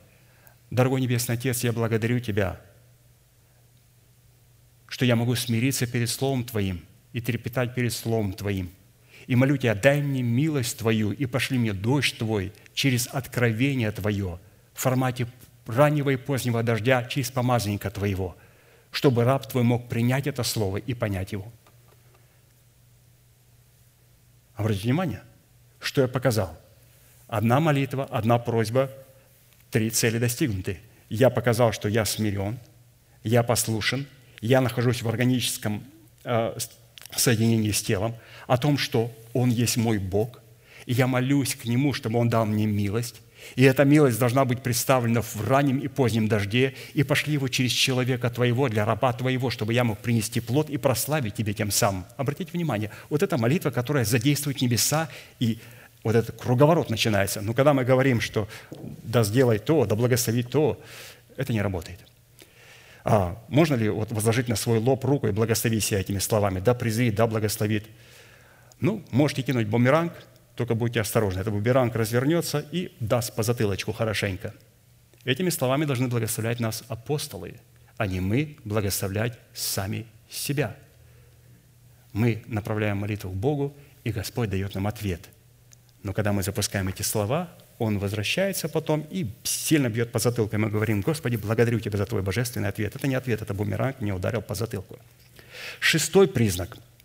Speaker 1: «Дорогой Небесный Отец, я благодарю Тебя что я могу смириться перед Словом Твоим и трепетать перед Словом Твоим. И молю Тебя, дай мне милость Твою и пошли мне дождь Твой через откровение Твое в формате раннего и позднего дождя через помазанника Твоего, чтобы раб Твой мог принять это Слово и понять его. Обратите внимание, что я показал. Одна молитва, одна просьба, три цели достигнуты. Я показал, что я смирен, я послушен, я нахожусь в органическом э, соединении с телом, о том, что Он есть мой Бог, и я молюсь к Нему, чтобы Он дал мне милость, и эта милость должна быть представлена в раннем и позднем дожде, и пошли его через человека твоего, для раба твоего, чтобы я мог принести плод и прославить тебе тем самым. Обратите внимание, вот эта молитва, которая задействует небеса, и вот этот круговорот начинается. Но когда мы говорим, что да сделай то, да благослови то, это не работает. А можно ли вот возложить на свой лоб руку и благословить себя этими словами? Да презри, да благословит. Ну, можете кинуть бумеранг – только будьте осторожны, этот бумеранг развернется и даст по затылочку хорошенько. Этими словами должны благословлять нас апостолы, а не мы благословлять сами себя. Мы направляем молитву к Богу, и Господь дает нам ответ. Но когда мы запускаем эти слова, Он возвращается потом и сильно бьет по затылку. И мы говорим, Господи, благодарю Тебя за Твой божественный ответ. Это не ответ, это бумеранг мне ударил по затылку. Шестой признак –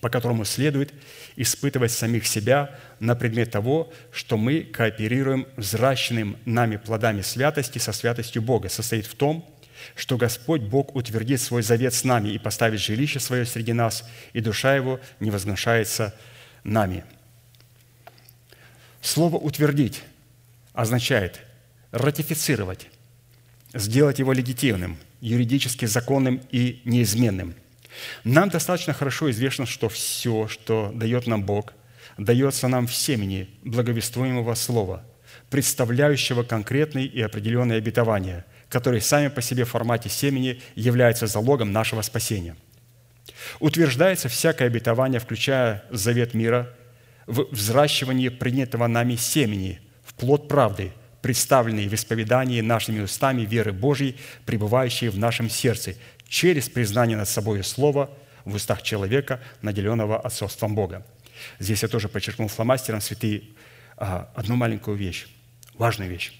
Speaker 1: по которому следует испытывать самих себя на предмет того, что мы кооперируем взращенным нами плодами святости со святостью Бога, состоит в том, что Господь Бог утвердит свой завет с нами и поставит жилище свое среди нас, и душа Его не возгнушается нами. Слово «утвердить» означает ратифицировать, сделать его легитимным, юридически законным и неизменным – нам достаточно хорошо известно, что все, что дает нам Бог, дается нам в семени благовествуемого слова, представляющего конкретные и определенные обетования, которые сами по себе в формате семени являются залогом нашего спасения. Утверждается всякое обетование, включая завет мира, в взращивании принятого нами семени, в плод правды, представленный в исповедании нашими устами веры Божьей, пребывающей в нашем сердце, через признание над собой слова в устах человека, наделенного отцовством Бога. Здесь я тоже подчеркнул фломастером святые а, одну маленькую вещь, важную вещь.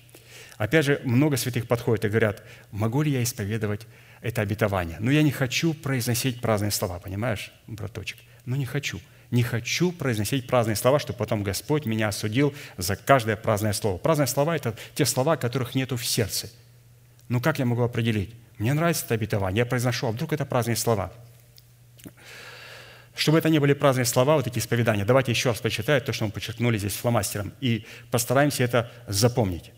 Speaker 1: Опять же, много святых подходят и говорят, могу ли я исповедовать это обетование? Но я не хочу произносить праздные слова, понимаешь, браточек? Ну, не хочу. Не хочу произносить праздные слова, чтобы потом Господь меня осудил за каждое праздное слово. Праздные слова – это те слова, которых нету в сердце. Ну, как я могу определить? Мне нравится это обетование, я произношу, а вдруг это праздные слова? Чтобы это не были праздные слова, вот эти исповедания, давайте еще раз почитаю то, что мы подчеркнули здесь фломастером, и постараемся это запомнить.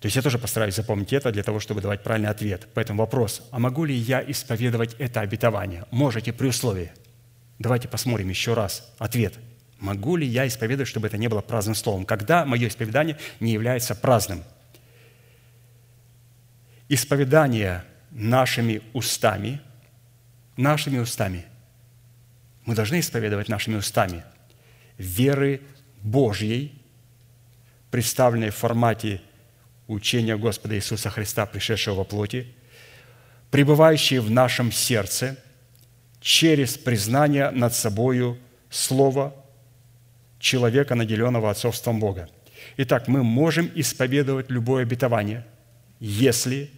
Speaker 1: То есть я тоже постараюсь запомнить это для того, чтобы давать правильный ответ. Поэтому вопрос, а могу ли я исповедовать это обетование? Можете при условии. Давайте посмотрим еще раз ответ. Могу ли я исповедовать, чтобы это не было праздным словом? Когда мое исповедание не является праздным – исповедание нашими устами, нашими устами, мы должны исповедовать нашими устами веры Божьей, представленной в формате учения Господа Иисуса Христа, пришедшего во плоти, пребывающие в нашем сердце через признание над собою Слова человека, наделенного отцовством Бога. Итак, мы можем исповедовать любое обетование, если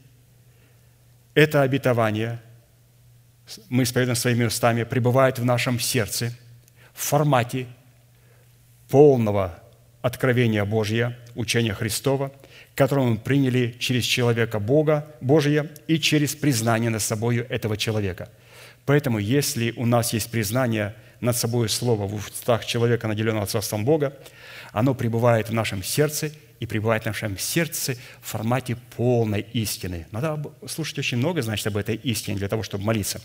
Speaker 1: это обетование, мы исповедуем своими устами, пребывает в нашем сердце в формате полного откровения Божьего, учения Христова, которое мы приняли через человека Бога, Божия и через признание над собой этого человека. Поэтому, если у нас есть признание над собой слова в устах человека, наделенного отцовством Бога, оно пребывает в нашем сердце – и пребывает в нашем сердце в формате полной истины. Надо слушать очень много, значит, об этой истине для того, чтобы молиться.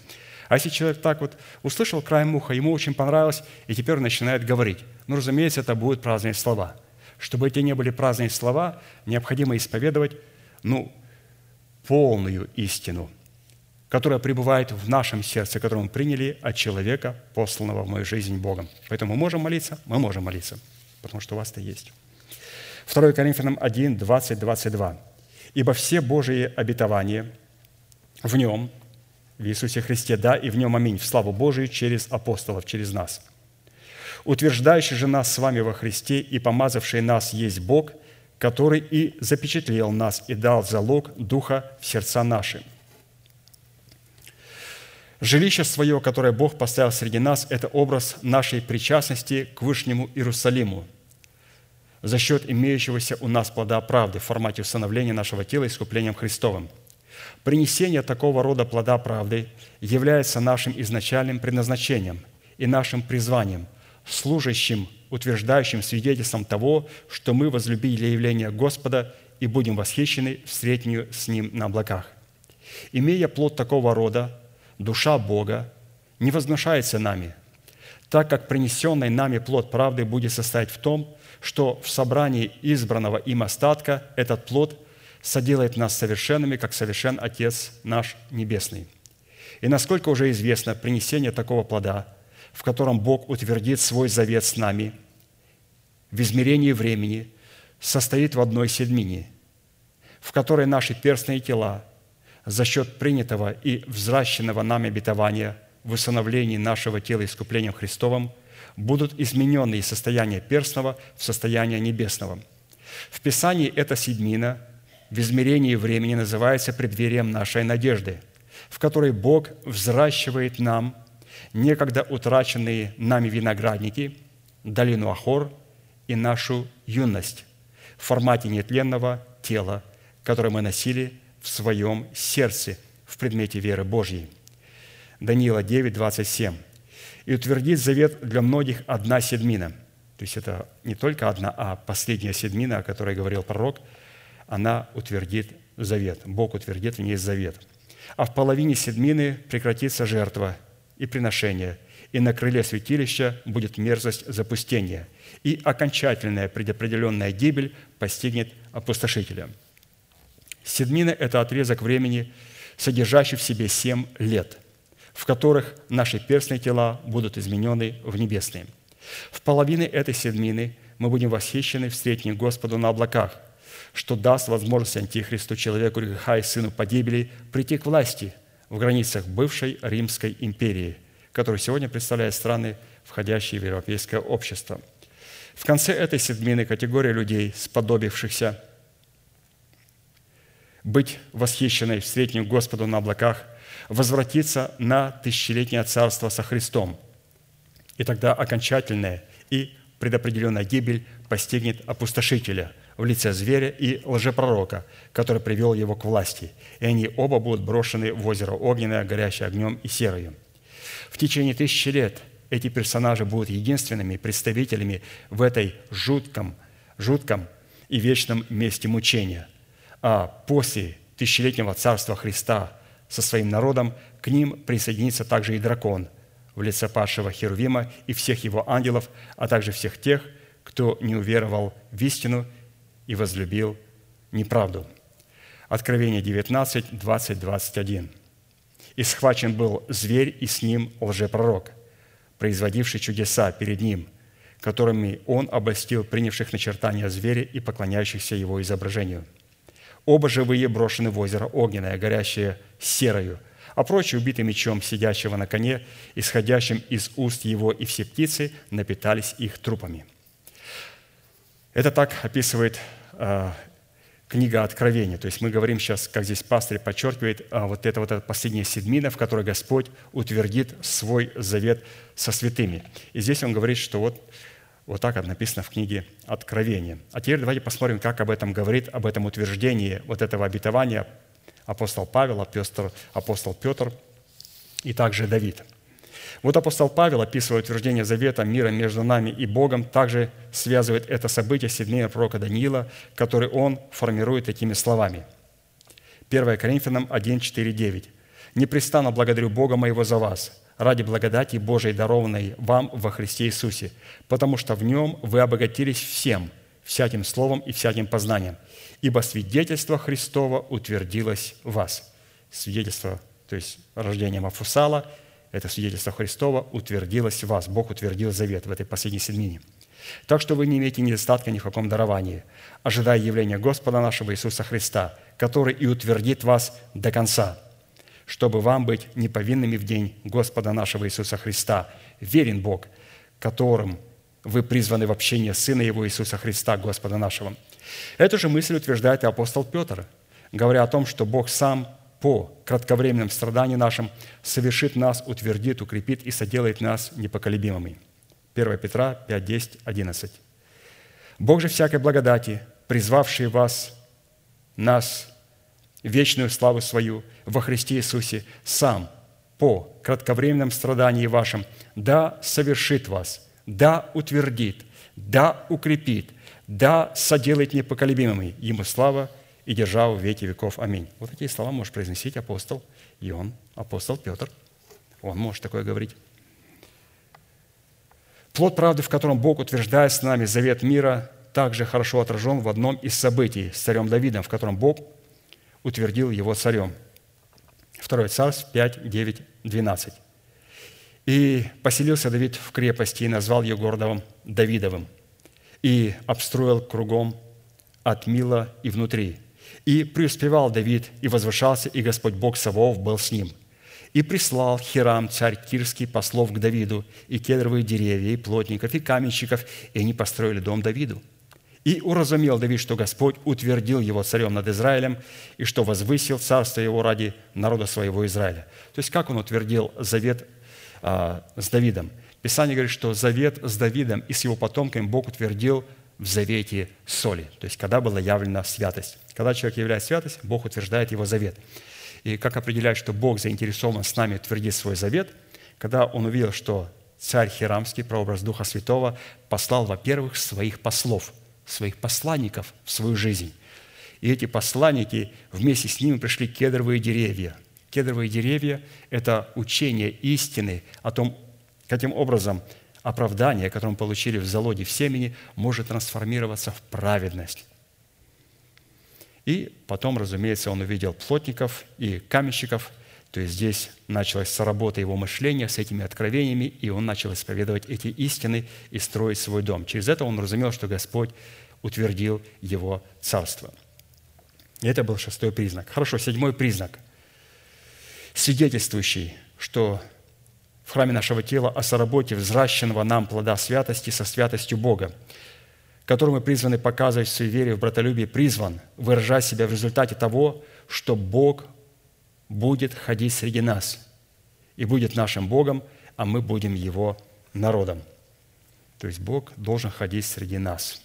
Speaker 1: А если человек так вот услышал краем уха, ему очень понравилось, и теперь начинает говорить, ну, разумеется, это будут праздные слова. Чтобы эти не были праздные слова, необходимо исповедовать, ну, полную истину, которая пребывает в нашем сердце, которую мы приняли от человека, посланного в мою жизнь Богом. Поэтому мы можем молиться? Мы можем молиться, потому что у вас-то есть. 2 Коринфянам 1, 20, 22. «Ибо все Божии обетования в нем, в Иисусе Христе, да, и в Нем аминь, в славу Божию через апостолов, через нас. Утверждающий же нас с вами во Христе и помазавший нас есть Бог, который и запечатлел нас и дал залог Духа в сердца наши. Жилище свое, которое Бог поставил среди нас, это образ нашей причастности к Вышнему Иерусалиму за счет имеющегося у нас плода правды в формате установления нашего тела искуплением Христовым – Принесение такого рода плода правды является нашим изначальным предназначением и нашим призванием, служащим, утверждающим свидетельством того, что мы возлюбили явление Господа и будем восхищены встретению с Ним на облаках. Имея плод такого рода, душа Бога не вознушается нами, так как принесенный нами плод правды будет состоять в том, что в собрании избранного им остатка этот плод соделает нас совершенными, как совершен Отец наш Небесный. И насколько уже известно, принесение такого плода, в котором Бог утвердит свой завет с нами в измерении времени, состоит в одной седмине, в которой наши перстные тела за счет принятого и взращенного нами обетования в усыновлении нашего тела искуплением Христовым будут изменены из состояния перстного в состояние небесного. В Писании эта седмина – в измерении времени называется преддверием нашей надежды, в которой Бог взращивает нам некогда утраченные нами виноградники, долину Ахор и нашу юность в формате нетленного тела, которое мы носили в своем сердце в предмете веры Божьей. Даниила 9, 27. «И утвердит завет для многих одна седмина». То есть это не только одна, а последняя седмина, о которой говорил пророк – она утвердит завет. Бог утвердит в ней завет. А в половине седмины прекратится жертва и приношение, и на крыле святилища будет мерзость запустения, и окончательная предопределенная гибель постигнет опустошителя. Седмина – это отрезок времени, содержащий в себе семь лет, в которых наши перстные тела будут изменены в небесные. В половине этой седмины мы будем восхищены встретить Господу на облаках, что даст возможность Антихристу, человеку греха и сыну погибели, прийти к власти в границах бывшей Римской империи, которая сегодня представляет страны, входящие в европейское общество. В конце этой седмины категория людей, сподобившихся быть восхищенной встретью Господу на облаках, возвратится на тысячелетнее царство со Христом. И тогда окончательная и предопределенная гибель постигнет опустошителя – в лице зверя и лжепророка, который привел его к власти, и они оба будут брошены в озеро огненное, горящее огнем и серою. В течение тысячи лет эти персонажи будут единственными представителями в этой жутком, жутком и вечном месте мучения. А после тысячелетнего царства Христа со своим народом к ним присоединится также и дракон в лице падшего Херувима и всех его ангелов, а также всех тех, кто не уверовал в истину и возлюбил неправду». Откровение 19, 20, 21. «И схвачен был зверь, и с ним лжепророк, производивший чудеса перед ним, которыми он обольстил принявших начертания зверя и поклоняющихся его изображению. Оба живые брошены в озеро огненное, горящее серою, а прочие убиты мечом сидящего на коне, исходящим из уст его, и все птицы напитались их трупами». Это так описывает э, книга Откровения. То есть мы говорим сейчас, как здесь пастырь подчеркивает, а, вот это вот последняя седмина, в которой Господь утвердит свой завет со святыми. И здесь он говорит, что вот, вот так это написано в книге Откровения. А теперь давайте посмотрим, как об этом говорит, об этом утверждении вот этого обетования апостол Павел, апостол Петр и также Давид – вот апостол Павел, описывая утверждение завета мира между нами и Богом, также связывает это событие с седьмым пророка Даниила, который он формирует такими словами. 1 Коринфянам 1, 4, 9. «Непрестанно благодарю Бога моего за вас, ради благодати Божией, дарованной вам во Христе Иисусе, потому что в Нем вы обогатились всем, всяким словом и всяким познанием, ибо свидетельство Христова утвердилось в вас». Свидетельство, то есть рождение Мафусала – это свидетельство Христова утвердилось в вас. Бог утвердил завет в этой последней седмине. Так что вы не имеете недостатка ни в каком даровании, ожидая явления Господа нашего Иисуса Христа, который и утвердит вас до конца, чтобы вам быть неповинными в день Господа нашего Иисуса Христа. Верен Бог, которым вы призваны в общение Сына Его Иисуса Христа, Господа нашего. Эту же мысль утверждает и апостол Петр, говоря о том, что Бог сам по кратковременным страданиям нашим совершит нас, утвердит, укрепит и соделает нас непоколебимыми. 1 Петра 5, 10, 11. Бог же всякой благодати, призвавший вас, нас, вечную славу свою во Христе Иисусе, сам по кратковременным страданиям вашим, да совершит вас, да утвердит, да укрепит, да соделает непоколебимыми. Ему слава и держава в веки веков. Аминь. Вот эти слова может произносить апостол, и он, апостол Петр. Он может такое говорить. Плод правды, в котором Бог утверждает с нами завет мира, также хорошо отражен в одном из событий с царем Давидом, в котором Бог утвердил его царем. Второе царств 5, 9, 12. «И поселился Давид в крепости и назвал ее городом Давидовым, и обстроил кругом от Мила и внутри, и преуспевал Давид, и возвышался, и Господь Бог Савов был с ним. И прислал Хирам, царь Кирский, послов к Давиду, и кедровые деревья, и плотников, и каменщиков, и они построили дом Давиду. И уразумел Давид, что Господь утвердил его царем над Израилем, и что возвысил царство его ради народа своего Израиля. То есть, как он утвердил завет а, с Давидом? Писание говорит, что завет с Давидом и с его потомками Бог утвердил в завете соли, то есть когда была явлена святость. Когда человек является святость, Бог утверждает его завет. И как определяет, что Бог заинтересован с нами твердить свой завет, когда он увидел, что царь Хирамский, прообраз Духа Святого, послал, во-первых, своих послов, своих посланников в свою жизнь. И эти посланники, вместе с ними пришли кедровые деревья. Кедровые деревья – это учение истины о том, каким образом оправдание, которое мы получили в залоге в семени, может трансформироваться в праведность. И потом, разумеется, он увидел плотников и каменщиков, то есть здесь началась соработа его мышления с этими откровениями, и он начал исповедовать эти истины и строить свой дом. Через это он разумел, что Господь утвердил его царство. И это был шестой признак. Хорошо, седьмой признак, свидетельствующий, что в храме нашего тела о соработе взращенного нам плода святости со святостью Бога, который мы призваны показывать в своей вере, в братолюбии, призван выражать себя в результате того, что Бог будет ходить среди нас и будет нашим Богом, а мы будем Его народом. То есть Бог должен ходить среди нас –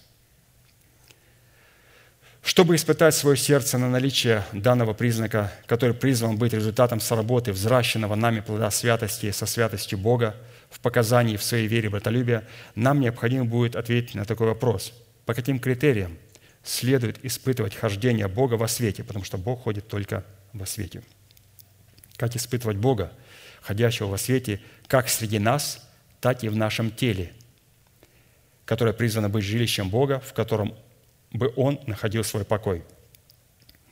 Speaker 1: чтобы испытать свое сердце на наличие данного признака, который призван быть результатом соработы взращенного нами плода святости со святостью Бога в показании в своей вере братолюбия, нам необходимо будет ответить на такой вопрос. По каким критериям следует испытывать хождение Бога во свете, потому что Бог ходит только во свете. Как испытывать Бога, ходящего во свете, как среди нас, так и в нашем теле, которое призвано быть жилищем Бога, в котором бы он находил свой покой.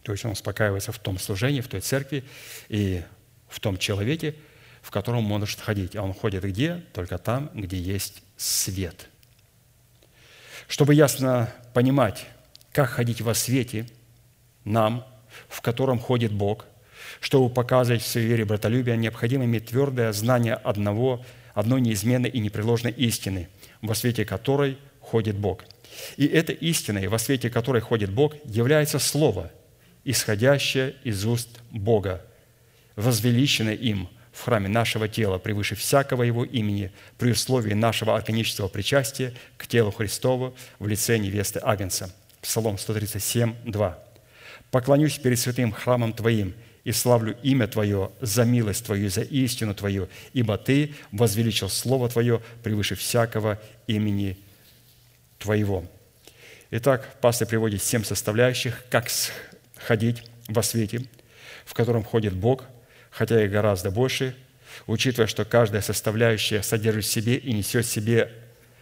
Speaker 1: То есть он успокаивается в том служении, в той церкви и в том человеке, в котором он может ходить. А он ходит где? Только там, где есть свет. Чтобы ясно понимать, как ходить во свете нам, в котором ходит Бог, чтобы показывать в своей вере братолюбие, необходимо иметь твердое знание одного, одной неизменной и непреложной истины, во свете которой ходит Бог – и эта истиной, во свете которой ходит Бог, является Слово, исходящее из уст Бога, возвеличенное им в храме нашего тела превыше всякого Его имени при условии нашего органического причастия к телу Христову в лице невесты Агнца. Псалом 137, 2. «Поклонюсь перед святым храмом Твоим и славлю имя Твое за милость Твою за истину Твою, ибо Ты возвеличил Слово Твое превыше всякого имени твоего». Итак, пастор приводит семь составляющих, как ходить во свете, в котором ходит Бог, хотя и гораздо больше, учитывая, что каждая составляющая содержит в себе и несет в себе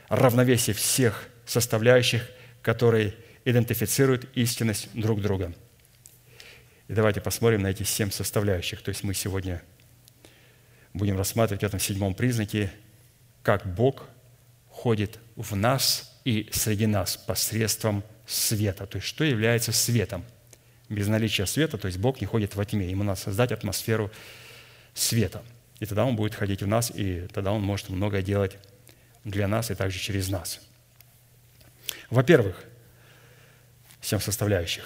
Speaker 1: равновесие всех составляющих, которые идентифицируют истинность друг друга. И давайте посмотрим на эти семь составляющих. То есть мы сегодня будем рассматривать в этом седьмом признаке, как Бог ходит в нас и среди нас посредством света. То есть, что является светом? без наличия света, то есть Бог не ходит во тьме. Ему надо создать атмосферу света. И тогда Он будет ходить в нас, и тогда Он может многое делать для нас и также через нас. Во-первых, семь составляющих.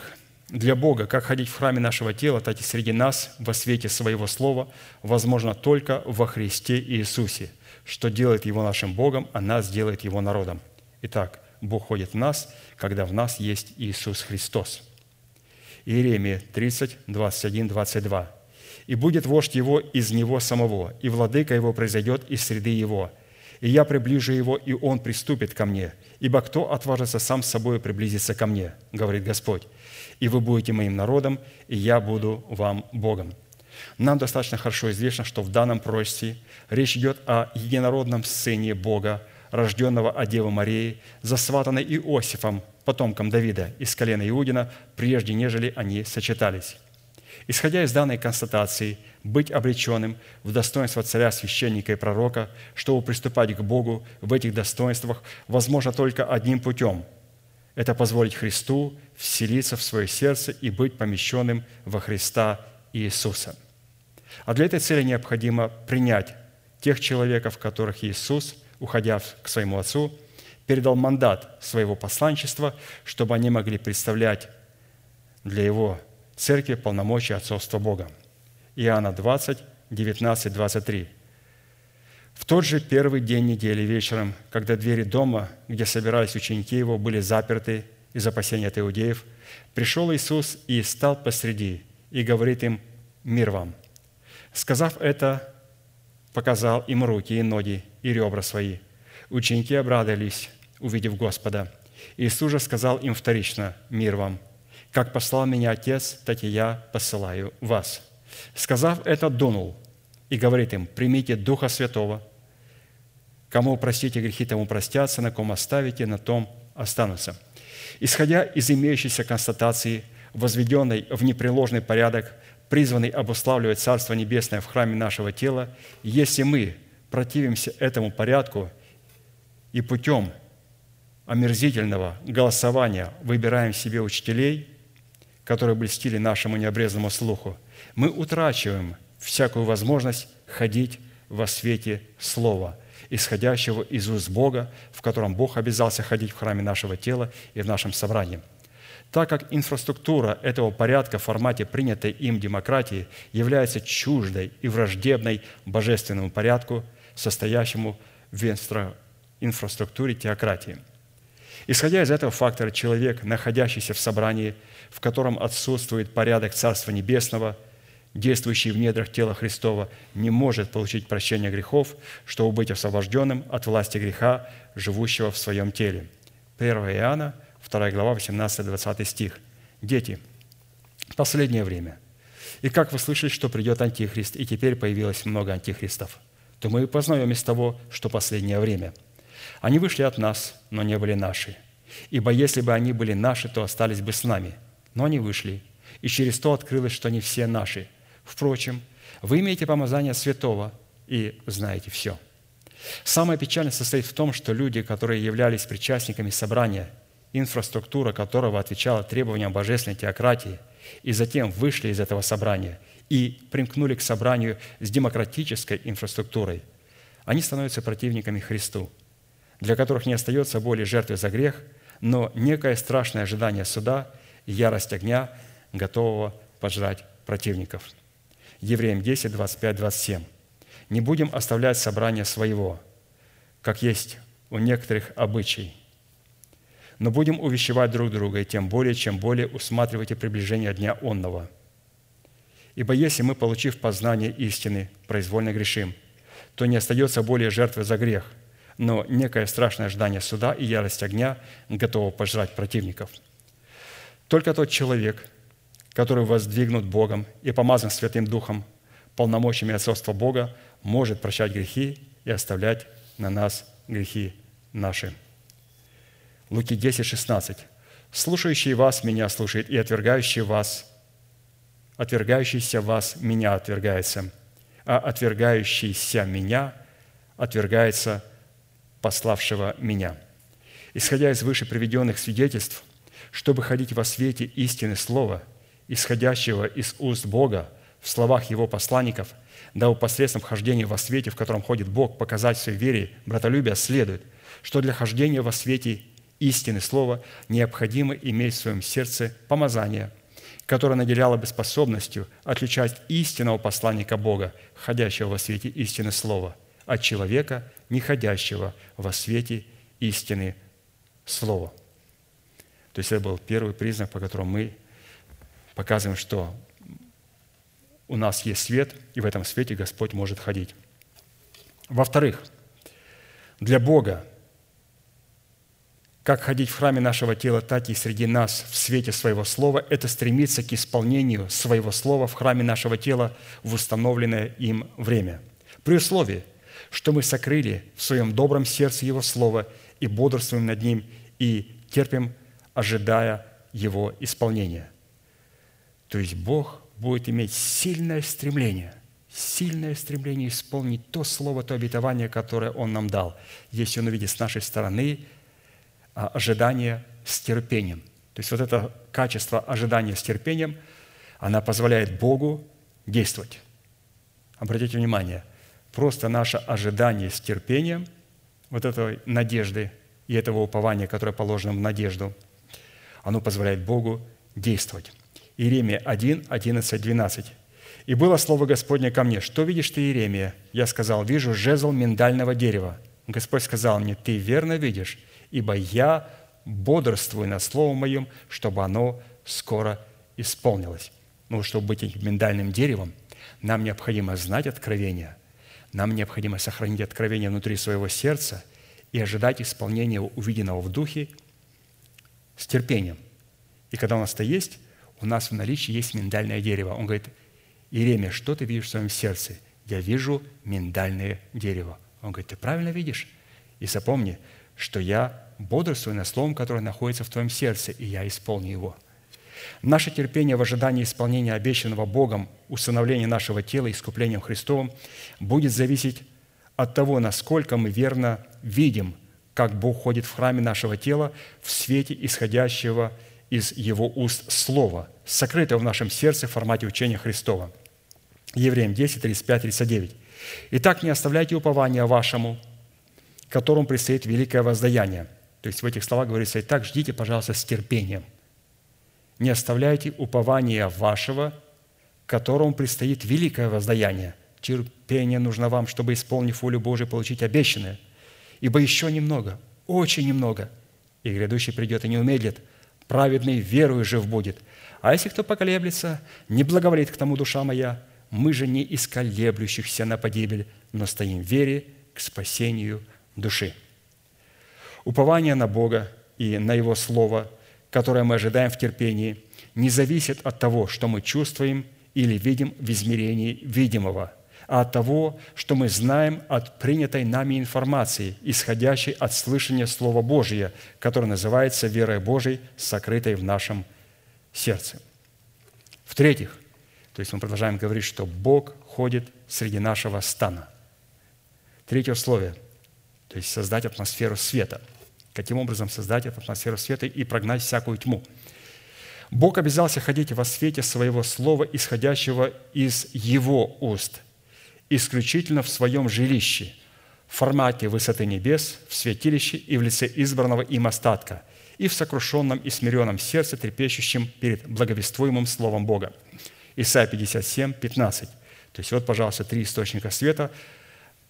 Speaker 1: Для Бога, как ходить в храме нашего тела, так и среди нас во свете Своего Слова, возможно только во Христе Иисусе, что делает Его нашим Богом, а нас делает Его народом. Итак, Бог ходит в нас, когда в нас есть Иисус Христос. Иеремия 30, 21, 22. «И будет вождь его из него самого, и владыка его произойдет из среды его. И я приближу его, и он приступит ко мне. Ибо кто отважится сам с собой приблизиться ко мне, говорит Господь, и вы будете моим народом, и я буду вам Богом». Нам достаточно хорошо известно, что в данном пророчестве речь идет о единородном Сыне Бога, рожденного от Девы Марии, засватанной Иосифом, потомком Давида из колена Иудина, прежде нежели они сочетались. Исходя из данной констатации, быть обреченным в достоинство царя, священника и пророка, чтобы приступать к Богу в этих достоинствах, возможно только одним путем – это позволить Христу вселиться в свое сердце и быть помещенным во Христа Иисуса. А для этой цели необходимо принять тех человеков, которых Иисус, уходя к своему Отцу, передал мандат своего посланчества, чтобы они могли представлять для Его церкви полномочия отцовства Бога. Иоанна 20, 19, 23. В тот же первый день недели вечером, когда двери дома, где собирались ученики Его, были заперты из опасения от иудеев, пришел Иисус и стал посреди, и говорит им «Мир вам». Сказав это, показал им руки и ноги и ребра свои. Ученики обрадовались, увидев Господа. Иисус же сказал им вторично «Мир вам». «Как послал меня Отец, так и я посылаю вас». Сказав это, дунул и говорит им, «Примите Духа Святого, кому простите грехи, тому простятся, на ком оставите, на том останутся». Исходя из имеющейся констатации, возведенной в непреложный порядок, призванный обуславливать Царство Небесное в храме нашего тела, если мы противимся этому порядку и путем омерзительного голосования выбираем себе учителей, которые блестили нашему необрезанному слуху, мы утрачиваем всякую возможность ходить во свете Слова, исходящего из уст Бога, в котором Бог обязался ходить в храме нашего тела и в нашем собрании. Так как инфраструктура этого порядка в формате принятой им демократии является чуждой и враждебной божественному порядку, состоящему в инфраструктуре теократии – Исходя из этого фактора, человек, находящийся в собрании, в котором отсутствует порядок Царства Небесного, действующий в недрах тела Христова, не может получить прощение грехов, чтобы быть освобожденным от власти греха, живущего в своем теле. 1 Иоанна, 2 глава, 18-20 стих. Дети, последнее время. И как вы слышали, что придет Антихрист, и теперь появилось много антихристов, то мы познаем из того, что последнее время – они вышли от нас, но не были наши. Ибо если бы они были наши, то остались бы с нами. Но они вышли, и через то открылось, что не все наши. Впрочем, вы имеете помазание святого и знаете все. Самое печальное состоит в том, что люди, которые являлись причастниками собрания, инфраструктура которого отвечала требованиям божественной теократии, и затем вышли из этого собрания и примкнули к собранию с демократической инфраструктурой, они становятся противниками Христу – для которых не остается более жертвы за грех, но некое страшное ожидание суда и ярость огня, готового пожрать противников. Евреям 10, 25, 27. «Не будем оставлять собрание своего, как есть у некоторых обычай, но будем увещевать друг друга, и тем более, чем более усматривайте приближение дня онного. Ибо если мы, получив познание истины, произвольно грешим, то не остается более жертвы за грех – но некое страшное ожидание суда и ярость огня готово пожрать противников. Только тот человек, который воздвигнут Богом и помазан Святым Духом, полномочиями отцовства Бога, может прощать грехи и оставлять на нас грехи наши. Луки 10, 16. «Слушающий вас меня слушает, и отвергающий вас, отвергающийся вас меня отвергается, а отвергающийся меня отвергается пославшего меня». Исходя из выше приведенных свидетельств, чтобы ходить во свете истины Слова, исходящего из уст Бога в словах Его посланников, да посредством хождения во свете, в котором ходит Бог, показать своей вере братолюбие, следует, что для хождения во свете истины Слова необходимо иметь в своем сердце помазание, которое наделяло бы способностью отличать истинного посланника Бога, ходящего во свете истины Слова, от человека, не ходящего во свете истины Слова. То есть это был первый признак, по которому мы показываем, что у нас есть свет, и в этом свете Господь может ходить. Во-вторых, для Бога как ходить в храме нашего тела, так и среди нас в свете своего слова – это стремиться к исполнению своего слова в храме нашего тела в установленное им время. При условии, что мы сокрыли в своем добром сердце Его Слово и бодрствуем над Ним и терпим, ожидая Его исполнения. То есть Бог будет иметь сильное стремление, сильное стремление исполнить то слово, то обетование, которое Он нам дал, если Он увидит с нашей стороны – ожидание с терпением. То есть вот это качество ожидания с терпением, она позволяет Богу действовать. Обратите внимание, просто наше ожидание с терпением, вот этой надежды и этого упования, которое положено в надежду, оно позволяет Богу действовать. Иеремия 1, 11, 12. «И было слово Господне ко мне, что видишь ты, Иеремия? Я сказал, вижу жезл миндального дерева. Господь сказал мне, ты верно видишь, ибо я бодрствую над Словом Моим, чтобы оно скоро исполнилось. Ну, чтобы быть этим миндальным деревом, нам необходимо знать откровение, нам необходимо сохранить откровение внутри своего сердца и ожидать исполнения увиденного в духе с терпением. И когда у нас это есть, у нас в наличии есть миндальное дерево. Он говорит, Иеремия, что ты видишь в своем сердце? Я вижу миндальное дерево. Он говорит, ты правильно видишь? И запомни, что я бодрствую над словом, которое находится в твоем сердце, и я исполню его. Наше терпение в ожидании исполнения обещанного Богом усыновления нашего тела искуплением Христовым будет зависеть от того, насколько мы верно видим, как Бог ходит в храме нашего тела в свете исходящего из Его уст Слова, сокрытого в нашем сердце в формате учения Христова. Евреям 10, 35, 39. «Итак, не оставляйте упования вашему, которому предстоит великое воздаяние. То есть в этих словах говорится, и так ждите, пожалуйста, с терпением. Не оставляйте упования вашего, которому предстоит великое воздаяние. Терпение нужно вам, чтобы, исполнив волю Божию, получить обещанное. Ибо еще немного, очень немного, и грядущий придет и не умедлит, праведный верою жив будет. А если кто поколеблется, не благоволит к тому душа моя, мы же не из колеблющихся на погибель, но стоим в вере к спасению души. Упование на Бога и на Его Слово, которое мы ожидаем в терпении, не зависит от того, что мы чувствуем или видим в измерении видимого, а от того, что мы знаем от принятой нами информации, исходящей от слышания Слова Божия, которое называется верой Божией, сокрытой в нашем сердце. В-третьих, то есть мы продолжаем говорить, что Бог ходит среди нашего стана. Третье условие – то есть создать атмосферу света. Каким образом создать эту атмосферу света и прогнать всякую тьму? Бог обязался ходить во свете своего слова, исходящего из Его уст, исключительно в своем жилище, в формате высоты небес, в святилище и в лице избранного им остатка, и в сокрушенном и смиренном сердце, трепещущем перед благовествуемым Словом Бога. Исайя 57, 15. То есть вот, пожалуйста, три источника света.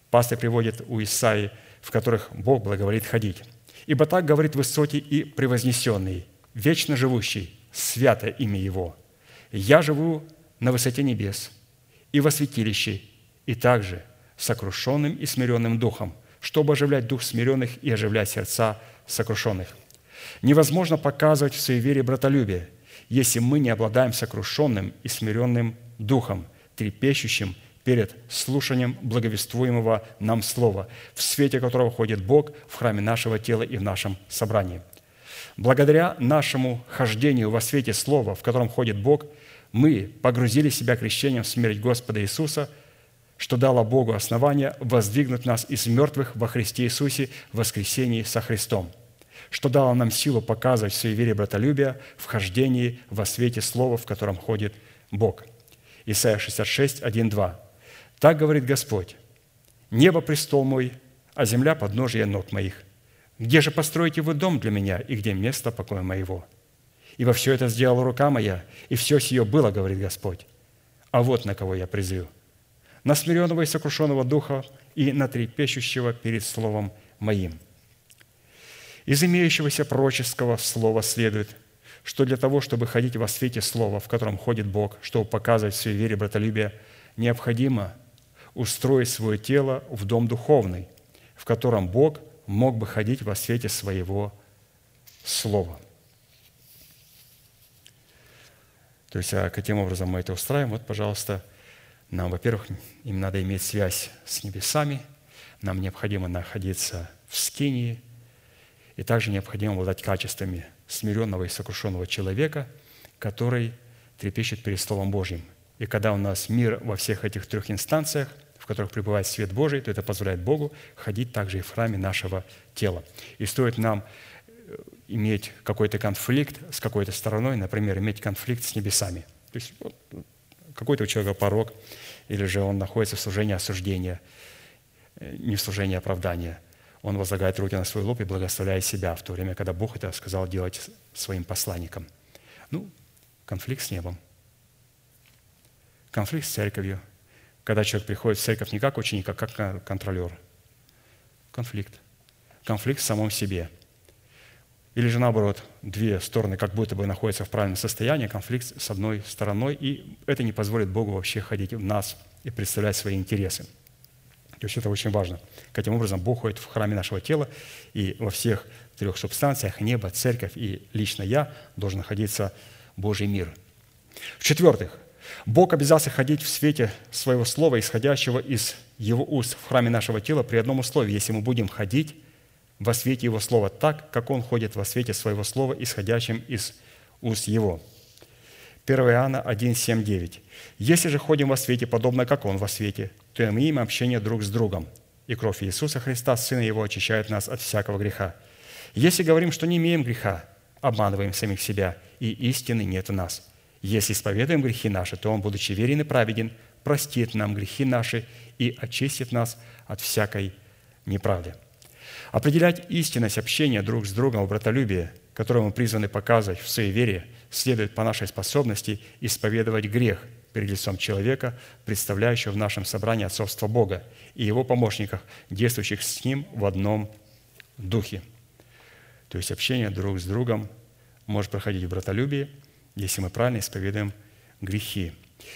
Speaker 1: Пастор приводит у Исаии – в которых Бог благоволит ходить. Ибо так говорит высокий и превознесенный, вечно живущий, свято имя Его. Я живу на высоте небес и во святилище, и также сокрушенным и смиренным духом, чтобы оживлять дух смиренных и оживлять сердца сокрушенных. Невозможно показывать в своей вере братолюбие, если мы не обладаем сокрушенным и смиренным духом, трепещущим перед слушанием благовествуемого нам Слова, в свете которого ходит Бог в храме нашего тела и в нашем собрании. Благодаря нашему хождению во свете Слова, в котором ходит Бог, мы погрузили себя крещением в смерть Господа Иисуса, что дало Богу основание воздвигнуть нас из мертвых во Христе Иисусе в воскресении со Христом. что дало нам силу показывать в своей вере братолюбия в хождении во свете слова, в котором ходит Бог. Исайя 66, 1, 2. «Так говорит Господь, небо – престол мой, а земля – подножие ног моих. Где же построите вы дом для меня, и где место покоя моего? Ибо все это сделала рука моя, и все сие было, говорит Господь. А вот на кого я призрю. На смиренного и сокрушенного духа и на трепещущего перед словом моим. Из имеющегося пророческого слова следует, что для того, чтобы ходить во свете слова, в котором ходит Бог, чтобы показывать в своей вере братолюбие, необходимо устроить свое тело в дом духовный, в котором Бог мог бы ходить во свете своего слова. То есть, а каким образом мы это устраиваем? Вот, пожалуйста, нам, во-первых, им надо иметь связь с небесами, нам необходимо находиться в скинии, и также необходимо обладать качествами смиренного и сокрушенного человека, который трепещет перед Словом Божьим. И когда у нас мир во всех этих трех инстанциях, в которых пребывает свет Божий, то это позволяет Богу ходить также и в храме нашего тела. И стоит нам э, иметь какой-то конфликт с какой-то стороной, например, иметь конфликт с небесами. То есть вот, какой-то у человека порог, или же он находится в служении осуждения, э, не в служении оправдания. Он возлагает руки на свой лоб и благословляет себя, в то время, когда Бог это сказал делать своим посланникам. Ну, конфликт с небом. Конфликт с церковью. Когда человек приходит в церковь не как ученик, а как контролер. Конфликт. Конфликт в самом себе – или же наоборот, две стороны как будто бы находятся в правильном состоянии, конфликт с одной стороной, и это не позволит Богу вообще ходить в нас и представлять свои интересы. То есть это очень важно. Каким образом Бог ходит в храме нашего тела, и во всех трех субстанциях – небо, церковь и лично я – должен находиться Божий мир. В-четвертых, Бог обязался ходить в свете своего слова, исходящего из Его уст в храме нашего тела при одном условии. Если мы будем ходить во свете Его Слова так, как Он ходит во свете Своего Слова, исходящим из уст Его. 1 Иоанна 1, 7, 9. «Если же ходим во свете, подобно как Он во свете, то имеем общение друг с другом, и кровь Иисуса Христа, Сына Его, очищает нас от всякого греха. Если говорим, что не имеем греха, обманываем самих себя, и истины нет в нас. Если исповедуем грехи наши, то Он, будучи верен и праведен, простит нам грехи наши и очистит нас от всякой неправды». Определять истинность общения друг с другом в братолюбии, которое мы призваны показывать в своей вере, следует по нашей способности исповедовать грех перед лицом человека, представляющего в нашем собрании отцовство Бога и его помощниках, действующих с ним в одном духе. То есть общение друг с другом может проходить в братолюбии, если мы правильно исповедуем грехи.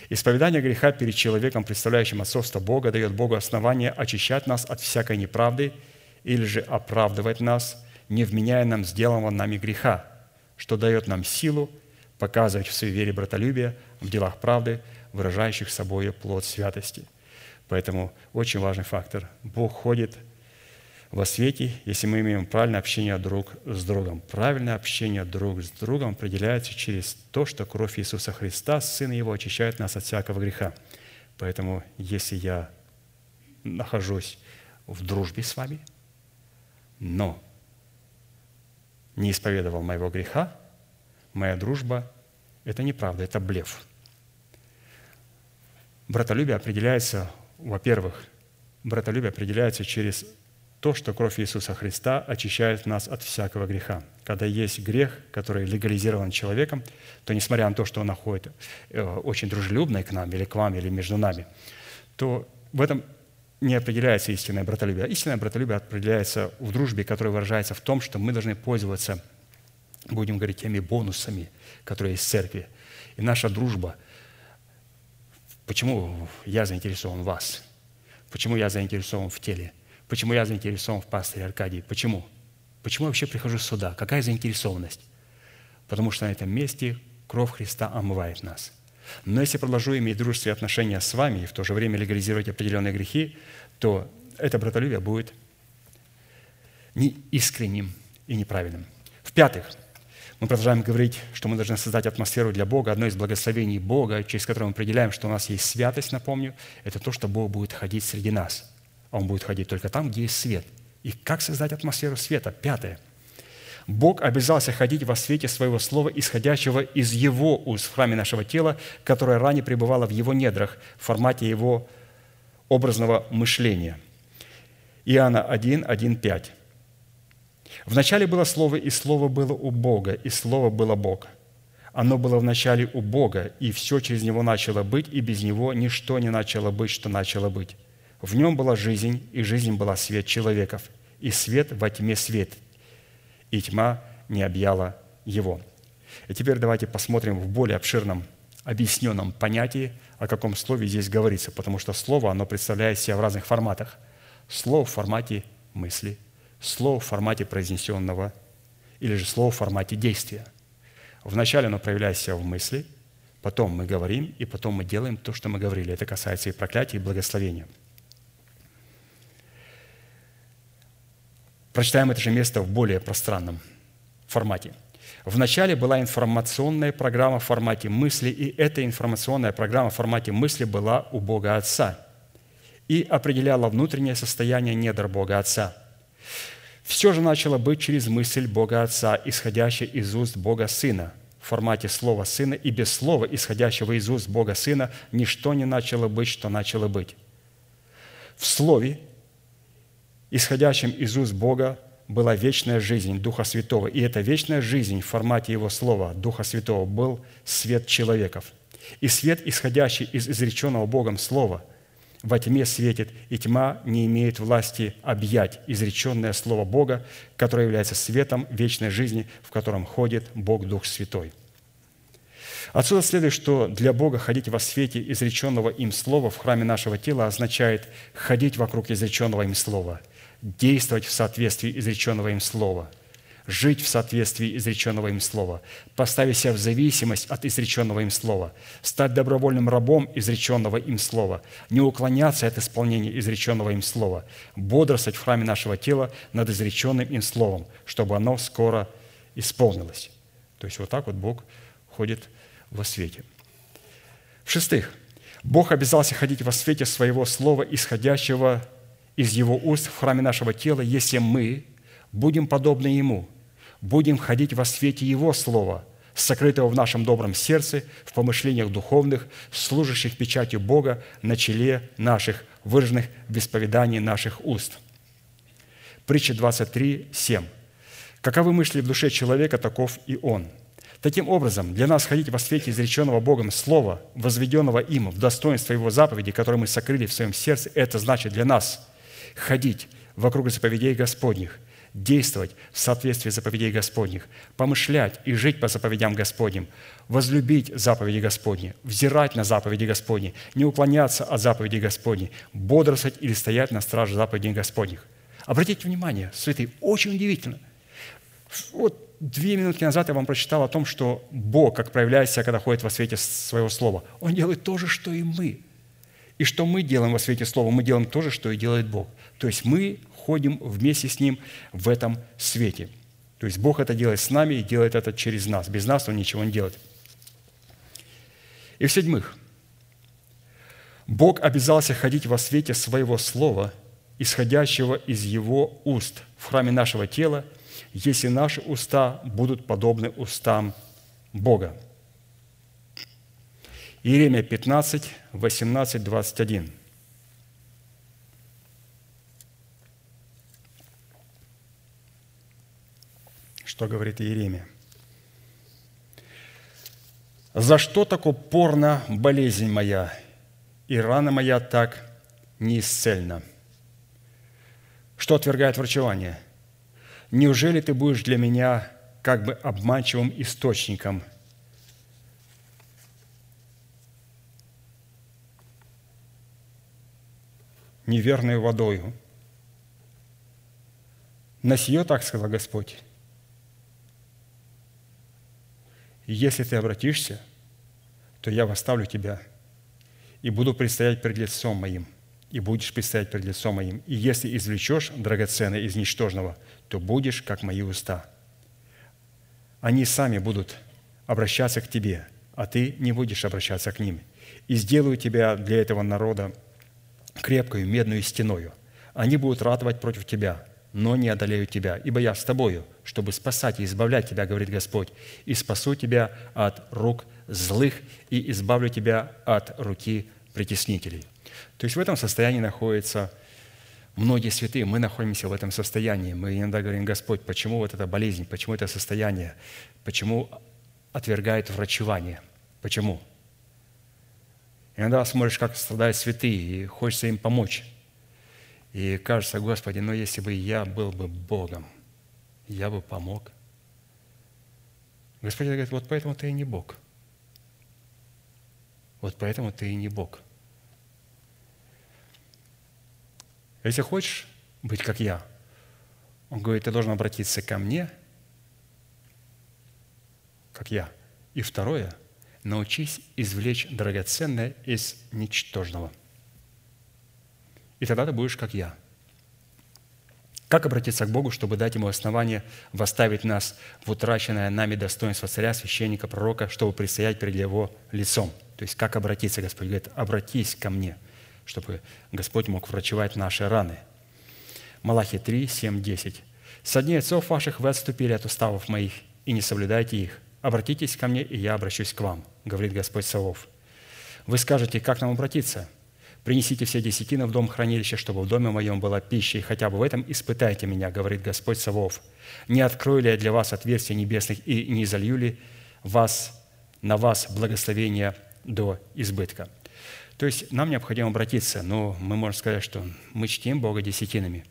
Speaker 1: Исповедание греха перед человеком, представляющим отцовство Бога, дает Богу основание очищать нас от всякой неправды – или же оправдывать нас, не вменяя нам сделанного нами греха, что дает нам силу показывать в своей вере братолюбие в делах правды, выражающих собой плод святости. Поэтому очень важный фактор. Бог ходит во свете, если мы имеем правильное общение друг с другом. Правильное общение друг с другом определяется через то, что кровь Иисуса Христа, Сына Его, очищает нас от всякого греха. Поэтому, если я нахожусь в дружбе с вами – но не исповедовал моего греха, моя дружба – это неправда, это блеф. Братолюбие определяется, во-первых, братолюбие определяется через то, что кровь Иисуса Христа очищает нас от всякого греха. Когда есть грех, который легализирован человеком, то несмотря на то, что он находит э, очень дружелюбный к нам или к вам, или между нами, то в этом не определяется истинное братолюбие. Истинное братолюбие определяется в дружбе, которая выражается в том, что мы должны пользоваться, будем говорить, теми бонусами, которые есть в церкви. И наша дружба, почему я заинтересован в вас, почему я заинтересован в теле, почему я заинтересован в пасторе Аркадии, почему? Почему я вообще прихожу сюда? Какая заинтересованность? Потому что на этом месте кровь Христа омывает нас – но если продолжу иметь дружеские отношения с вами и в то же время легализировать определенные грехи, то это братолюбие будет неискренним и неправильным. В-пятых, мы продолжаем говорить, что мы должны создать атмосферу для Бога. Одно из благословений Бога, через которое мы определяем, что у нас есть святость, напомню, это то, что Бог будет ходить среди нас. А Он будет ходить только там, где есть свет. И как создать атмосферу света? Пятое. Бог обязался ходить во свете своего слова, исходящего из Его уст в храме нашего тела, которое ранее пребывало в Его недрах в формате Его образного мышления. Иоанна 1, 1, 5. «Вначале было Слово, и Слово было у Бога, и Слово было Бог. Оно было вначале у Бога, и все через Него начало быть, и без Него ничто не начало быть, что начало быть. В Нем была жизнь, и жизнь была свет человеков, и свет во тьме свет, и тьма не объяла Его». И теперь давайте посмотрим в более обширном объясненном понятии, о каком слове здесь говорится, потому что слово, оно представляет себя в разных форматах. Слово в формате мысли, слово в формате произнесенного или же слово в формате действия. Вначале оно проявляет себя в мысли, потом мы говорим, и потом мы делаем то, что мы говорили. Это касается и проклятия, и благословения. Прочитаем это же место в более пространном формате – Вначале была информационная программа в формате мысли, и эта информационная программа в формате мысли была у Бога Отца и определяла внутреннее состояние недр Бога Отца. Все же начало быть через мысль Бога Отца, исходящая из уст Бога Сына, в формате Слова Сына, и без Слова, исходящего из уст Бога Сына, ничто не начало быть, что начало быть. В Слове, исходящем из уст Бога, была вечная жизнь Духа Святого. И эта вечная жизнь в формате Его Слова, Духа Святого, был свет человеков. И свет, исходящий из изреченного Богом Слова, во тьме светит, и тьма не имеет власти объять изреченное Слово Бога, которое является светом вечной жизни, в котором ходит Бог Дух Святой. Отсюда следует, что для Бога ходить во свете изреченного им Слова в храме нашего тела означает ходить вокруг изреченного им Слова – действовать в соответствии изреченного им слова, жить в соответствии изреченного им слова, поставить себя в зависимость от изреченного им слова, стать добровольным рабом изреченного им слова, не уклоняться от исполнения изреченного им слова, бодрствовать в храме нашего тела над изреченным им словом, чтобы оно скоро исполнилось. То есть вот так вот Бог ходит во свете. В-шестых, Бог обязался ходить во свете своего слова, исходящего из Его уст в храме нашего тела, если мы будем подобны Ему, будем ходить во свете Его Слова, сокрытого в нашем добром сердце, в помышлениях духовных, служащих печатью Бога на челе наших, выраженных в исповедании наших уст. Притча 23, 7. «Каковы мысли в душе человека, таков и он». Таким образом, для нас ходить во свете изреченного Богом Слова, возведенного им в достоинство Его заповеди, которые мы сокрыли в своем сердце, это значит для нас – ходить вокруг заповедей Господних, действовать в соответствии с заповедей Господних, помышлять и жить по заповедям Господним, возлюбить заповеди Господни, взирать на заповеди Господни, не уклоняться от заповедей Господней, бодрствовать или стоять на страже заповедей Господних. Обратите внимание, святые, очень удивительно. Вот две минутки назад я вам прочитал о том, что Бог, как проявляет себя, когда ходит во свете своего слова, Он делает то же, что и мы – и что мы делаем во свете Слова? Мы делаем то же, что и делает Бог. То есть мы ходим вместе с Ним в этом свете. То есть Бог это делает с нами и делает это через нас. Без нас Он ничего не делает. И в-седьмых, Бог обязался ходить во свете Своего Слова, исходящего из Его уст в храме нашего тела, если наши уста будут подобны устам Бога. Иеремия 15, 18, 21. Что говорит Иеремия? «За что так упорна болезнь моя, и рана моя так неисцельна?» Что отвергает врачевание? «Неужели ты будешь для меня как бы обманчивым источником – неверной водою. На сие так сказал Господь. если ты обратишься, то я восставлю тебя и буду предстоять перед лицом моим, и будешь предстоять перед лицом моим. И если извлечешь драгоценное из ничтожного, то будешь, как мои уста. Они сами будут обращаться к тебе, а ты не будешь обращаться к ним. И сделаю тебя для этого народа крепкою медную стеною. Они будут ратовать против тебя, но не одолеют тебя, ибо я с тобою, чтобы спасать и избавлять тебя, говорит Господь, и спасу тебя от рук злых и избавлю тебя от руки притеснителей». То есть в этом состоянии находятся многие святые. Мы находимся в этом состоянии. Мы иногда говорим, Господь, почему вот эта болезнь, почему это состояние, почему отвергает врачевание? Почему? Иногда смотришь, как страдают святые, и хочется им помочь. И кажется, Господи, ну если бы я был бы Богом, я бы помог. Господь говорит, вот поэтому ты и не Бог. Вот поэтому ты и не Бог. Если хочешь быть как я, он говорит, ты должен обратиться ко мне, как я. И второе, научись извлечь драгоценное из ничтожного – и тогда ты будешь как я. Как обратиться к Богу, чтобы дать Ему основание восставить нас в утраченное нами достоинство царя, священника, пророка, чтобы предстоять перед Его лицом? То есть как обратиться? Господь говорит, обратись ко мне, чтобы Господь мог врачевать наши раны. Малахи 3, 7, 10. «Со дней отцов ваших вы отступили от уставов моих, и не соблюдайте их. Обратитесь ко мне, и я обращусь к вам», говорит Господь Савов. Вы скажете, как нам обратиться? Принесите все десятины в дом хранилища, чтобы в доме моем была пища, и хотя бы в этом испытайте меня, говорит Господь Савов. Не открою ли я для вас отверстия небесных и не залью ли вас, на вас благословение до избытка?» То есть нам необходимо обратиться, но мы можем сказать, что мы чтим Бога десятинами.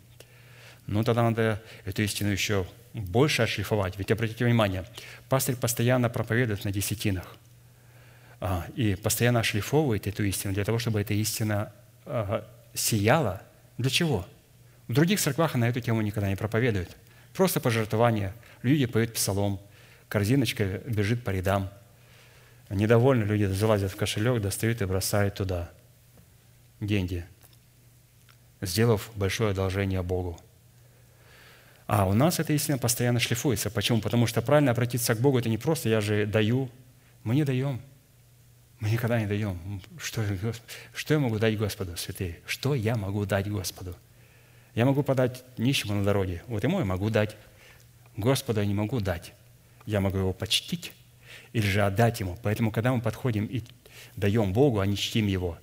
Speaker 1: Но тогда надо эту истину еще больше отшлифовать. Ведь обратите внимание, пастырь постоянно проповедует на десятинах. А, и постоянно шлифовывает эту истину для того, чтобы эта истина сияла. Для чего? В других церквах на эту тему никогда не проповедуют. Просто пожертвование. Люди поют псалом, корзиночка бежит по рядам. Недовольны люди залазят в кошелек, достают и бросают туда деньги, сделав большое одолжение Богу. А у нас эта истина постоянно шлифуется. Почему? Потому что правильно обратиться к Богу – это не просто «я же даю». Мы не даем – мы никогда не даем. Что, что я могу дать Господу, святые? Что я могу дать Господу? Я могу подать нищему на дороге. Вот ему я могу дать. Господу я не могу дать. Я могу его почтить или же отдать ему. Поэтому, когда мы подходим и даем Богу, а не чтим Его,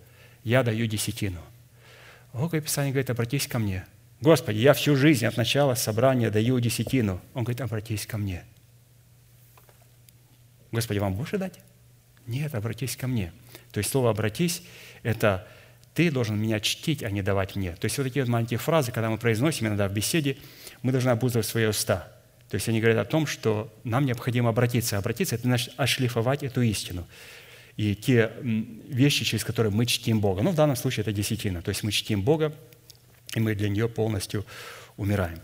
Speaker 1: я даю десятину. Бог Писание говорит, обратись ко мне. Господи, я всю жизнь от начала собрания даю десятину. Он говорит, обратись ко мне. Господи, вам больше дать? Нет, обратись ко мне. То есть слово «обратись» – это ты должен меня чтить, а не давать мне. То есть вот такие вот маленькие фразы, когда мы произносим иногда в беседе, мы должны обуздывать свои уста. То есть они говорят о том, что нам необходимо обратиться. Обратиться – это значит ошлифовать эту истину. И те вещи, через которые мы чтим Бога. Ну, в данном случае это десятина. То есть мы чтим Бога, и мы для нее полностью умираем.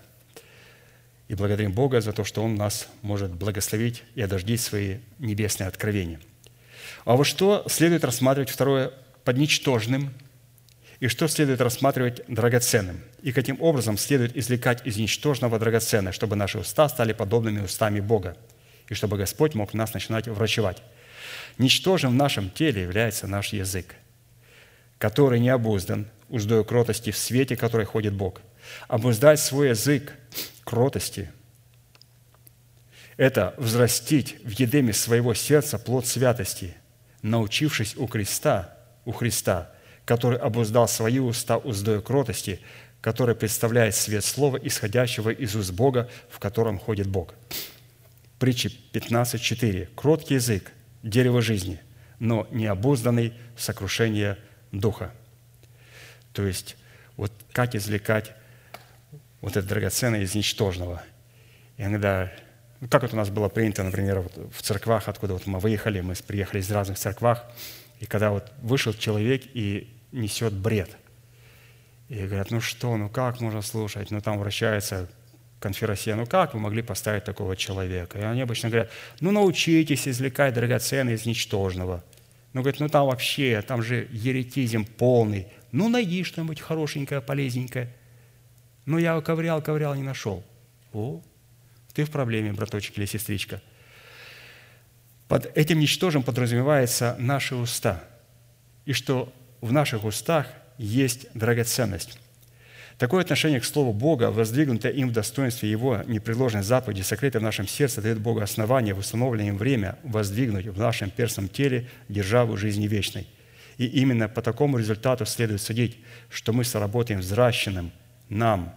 Speaker 1: И благодарим Бога за то, что Он нас может благословить и одождить свои небесные откровения – а вот что следует рассматривать второе под ничтожным, и что следует рассматривать драгоценным, и каким образом следует извлекать из ничтожного драгоценное, чтобы наши уста стали подобными устами Бога, и чтобы Господь мог нас начинать врачевать. Ничтожим в нашем теле является наш язык, который не обуздан уздою кротости в свете, который ходит Бог. Обуздать свой язык кротости – это взрастить в едеме своего сердца плод святости – научившись у креста, у Христа, который обуздал свои уста уздою кротости, который представляет свет слова, исходящего из уст Бога, в котором ходит Бог. Притча 15.4. Кроткий язык – дерево жизни, но необузданный – сокрушение духа. То есть, вот как извлекать вот это драгоценное из ничтожного. Иногда как это у нас было принято, например, вот в церквах, откуда вот мы выехали, мы приехали из разных церквах, и когда вот вышел человек и несет бред, и говорят, ну что, ну как можно слушать, ну там вращается конференция, ну как вы могли поставить такого человека? И они обычно говорят, ну научитесь извлекать драгоценное из ничтожного. Ну, говорит, ну там вообще, там же еретизм полный. Ну, найди что-нибудь хорошенькое, полезненькое. Ну, я ковырял, ковырял, не нашел. О, ты в проблеме, браточек или сестричка. Под этим ничтожим подразумевается наши уста, и что в наших устах есть драгоценность. Такое отношение к Слову Бога, воздвигнутое им в достоинстве Его непреложной заповеди, сокрытой в нашем сердце, дает Богу основание в установленное им время воздвигнуть в нашем перстном теле державу жизни вечной. И именно по такому результату следует судить, что мы соработаем взращенным нам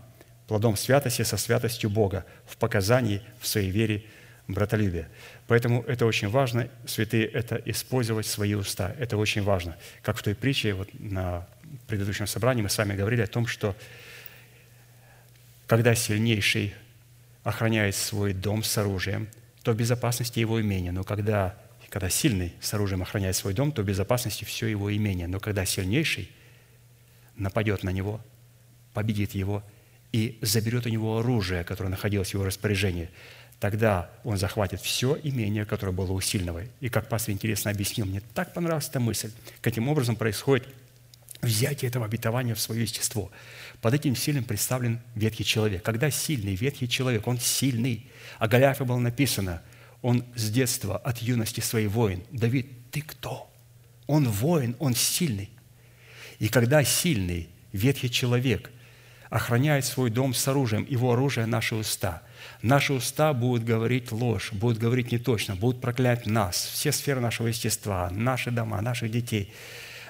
Speaker 1: плодом святости со святостью Бога в показании в своей вере братолюбия. Поэтому это очень важно, святые, это использовать свои уста. Это очень важно. Как в той притче, вот на предыдущем собрании мы с вами говорили о том, что когда сильнейший охраняет свой дом с оружием, то в безопасности его имения. Но когда, когда сильный с оружием охраняет свой дом, то в безопасности все его имение. Но когда сильнейший нападет на него, победит его и заберет у него оружие, которое находилось в его распоряжении, тогда он захватит все имение, которое было у сильного. И как пастор интересно объяснил, мне так понравилась эта мысль, каким образом происходит взятие этого обетования в свое естество. Под этим сильным представлен ветхий человек. Когда сильный ветхий человек, он сильный. О Голиафе было написано, он с детства, от юности своей воин. Давид, ты кто? Он воин, он сильный. И когда сильный ветхий человек охраняет свой дом с оружием, его оружие – наши уста. Наши уста будут говорить ложь, будут говорить неточно, будут проклять нас, все сферы нашего естества, наши дома, наших детей –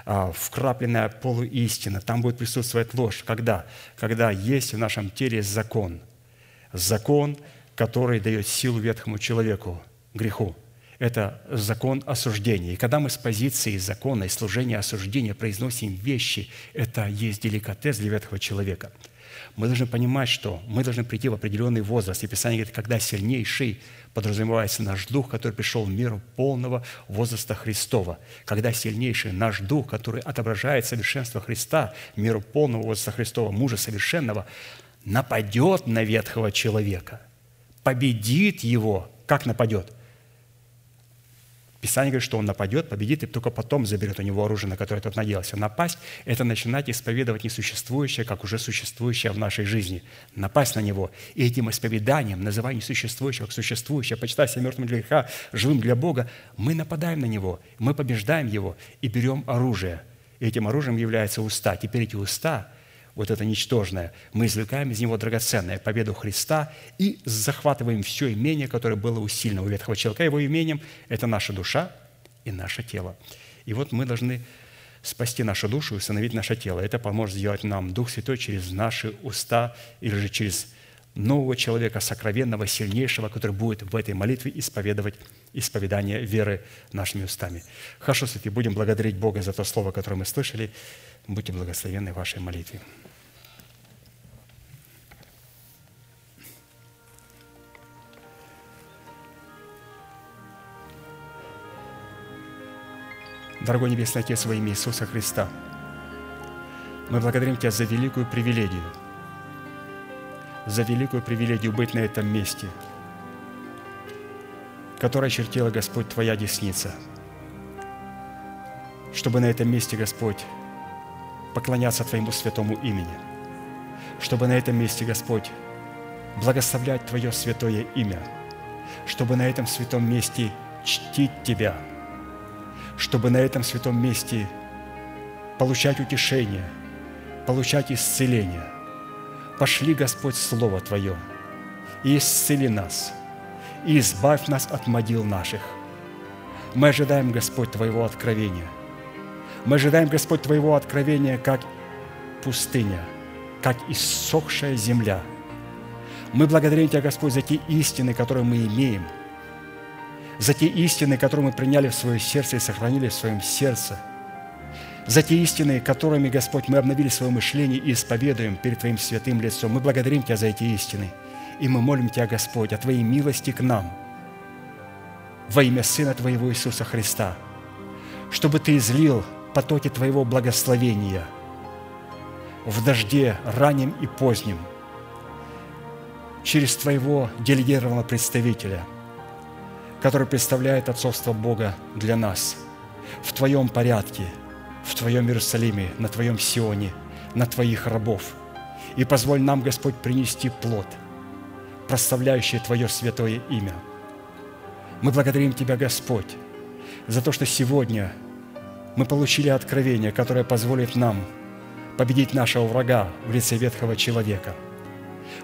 Speaker 1: а, вкрапленная полуистина, там будет присутствовать ложь. Когда? Когда есть в нашем теле закон. Закон, который дает силу ветхому человеку, греху. Это закон осуждения. И когда мы с позиции закона и служения осуждения произносим вещи, это есть деликатес для ветхого человека. Мы должны понимать, что мы должны прийти в определенный возраст. И Писание говорит, когда сильнейший подразумевается наш дух, который пришел в мир полного возраста Христова. Когда сильнейший наш дух, который отображает совершенство Христа, миру полного возраста Христова, мужа совершенного, нападет на ветхого человека, победит его. Как нападет? Писание говорит, что он нападет, победит, и только потом заберет у него оружие, на которое тот надеялся. Напасть – это начинать исповедовать несуществующее, как уже существующее в нашей жизни. Напасть на него. И этим исповеданием, называя несуществующее как существующее, почитай себя мертвым для греха, живым для Бога, мы нападаем на него, мы побеждаем его и берем оружие. И этим оружием являются уста. Теперь эти уста – вот это ничтожное, мы извлекаем из него драгоценное, победу Христа и захватываем все имение, которое было у сильного ветхого человека. Его имением – это наша душа и наше тело. И вот мы должны спасти нашу душу и установить наше тело. Это поможет сделать нам Дух Святой через наши уста или же через нового человека, сокровенного, сильнейшего, который будет в этой молитве исповедовать исповедание веры нашими устами. Хорошо, святые, будем благодарить Бога за то слово, которое мы слышали. Будьте благословенны в вашей молитве. Дорогой Небесный Отец, во имя Иисуса Христа, мы благодарим Тебя за великую привилегию, за великую привилегию быть на этом месте, которое чертила Господь Твоя десница, чтобы на этом месте, Господь, поклоняться Твоему святому имени, чтобы на этом месте, Господь, благословлять Твое святое имя, чтобы на этом святом месте чтить Тебя – чтобы на этом святом месте получать утешение, получать исцеление. Пошли, Господь, Слово Твое, и исцели нас, и избавь нас от могил наших. Мы ожидаем, Господь, Твоего откровения. Мы ожидаем, Господь, Твоего откровения, как пустыня, как иссохшая земля. Мы благодарим Тебя, Господь, за те истины, которые мы имеем – за те истины, которые мы приняли в свое сердце и сохранили в своем сердце, за те истины, которыми, Господь, мы обновили свое мышление и исповедуем перед Твоим святым лицом. Мы благодарим Тебя за эти истины. И мы молим Тебя, Господь, о Твоей милости к нам во имя Сына Твоего Иисуса Христа, чтобы Ты излил потоки Твоего благословения в дожде ранним и поздним через Твоего делегированного представителя – который представляет отцовство Бога для нас в Твоем порядке, в Твоем Иерусалиме, на Твоем Сионе, на Твоих рабов. И позволь нам, Господь, принести плод, прославляющий Твое святое имя. Мы благодарим Тебя, Господь, за то, что сегодня мы получили откровение, которое позволит нам победить нашего врага в лице ветхого человека,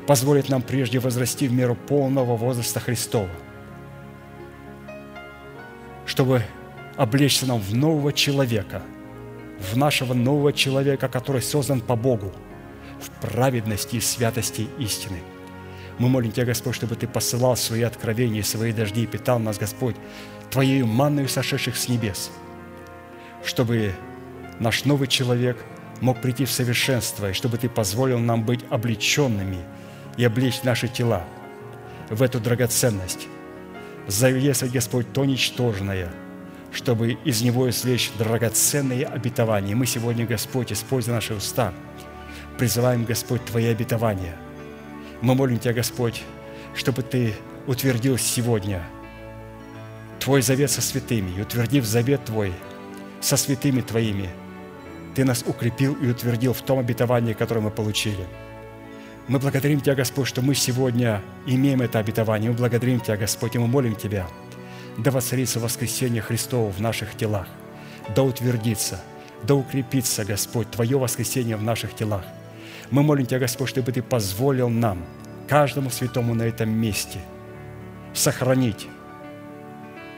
Speaker 1: позволит нам прежде возрасти в меру полного возраста Христова, чтобы облечься нам в нового человека, в нашего нового человека, который создан по Богу, в праведности и святости истины. Мы молим Тебя, Господь, чтобы Ты посылал свои откровения, свои дожди и питал нас, Господь, Твоей манною сошедших с небес, чтобы наш новый человек мог прийти в совершенство, и чтобы Ты позволил нам быть облеченными и облечь наши тела в эту драгоценность, завесить, Господь, то ничтожное – чтобы из него извлечь драгоценные обетования. Мы сегодня, Господь, используя наши уста, призываем, Господь, Твои обетования. Мы молим Тебя, Господь, чтобы Ты утвердил сегодня Твой завет со святыми, и утвердив завет Твой со святыми Твоими, Ты нас укрепил и утвердил в том обетовании, которое мы получили. Мы благодарим Тебя, Господь, что мы сегодня имеем это обетование. Мы благодарим Тебя, Господь, и мы молим Тебя – да воцарится воскресение Христово в наших телах, да утвердится, да укрепится, Господь, Твое воскресение в наших телах. Мы молим Тебя, Господь, чтобы Ты позволил нам, каждому святому на этом месте, сохранить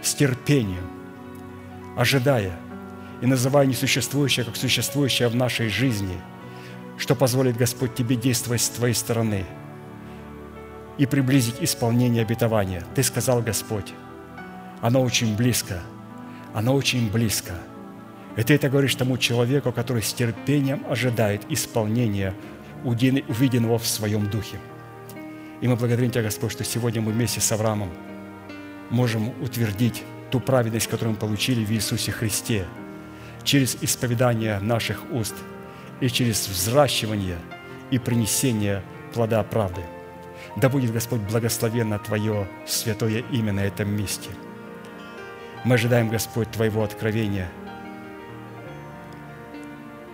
Speaker 1: с терпением, ожидая и называя несуществующее как существующее в нашей жизни, что позволит, Господь, Тебе действовать с Твоей стороны и приблизить исполнение обетования. Ты сказал, Господь, оно очень близко. Оно очень близко. И ты это говоришь тому человеку, который с терпением ожидает исполнения увиденного в своем духе. И мы благодарим Тебя, Господь, что сегодня мы вместе с Авраамом можем утвердить ту праведность, которую мы получили в Иисусе Христе через исповедание наших уст и через взращивание и принесение плода правды. Да будет, Господь, благословенно Твое святое имя на этом месте – мы ожидаем, Господь, Твоего откровения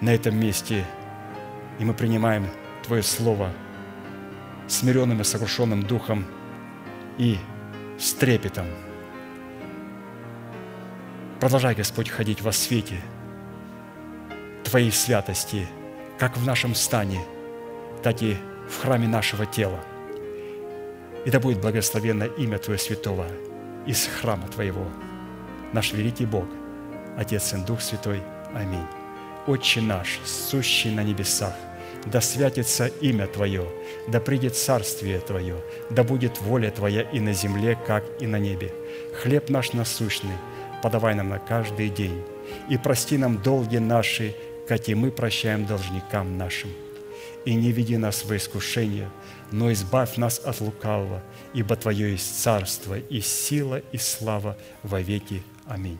Speaker 1: на этом месте, и мы принимаем Твое Слово смиренным и сокрушенным духом и с трепетом. Продолжай, Господь, ходить во свете Твоей святости, как в нашем стане, так и в храме нашего тела. И да будет благословенно имя Твое святого из храма Твоего – наш великий Бог, Отец и Дух Святой. Аминь. Отче наш, сущий на небесах, да святится имя Твое, да придет царствие Твое, да будет воля Твоя и на земле, как и на небе. Хлеб наш насущный подавай нам на каждый день, и прости нам долги наши, как и мы прощаем должникам нашим. И не веди нас в искушение, но избавь нас от лукавого, ибо Твое есть царство и сила и слава во веки. Аминь.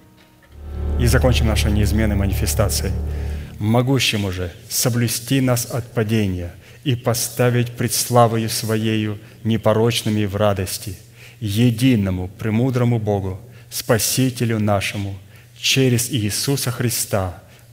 Speaker 1: И закончим нашу неизменной манифестацией. Могущему же соблюсти нас от падения и поставить пред славою Своею непорочными в радости, единому, премудрому Богу, Спасителю нашему, через Иисуса Христа,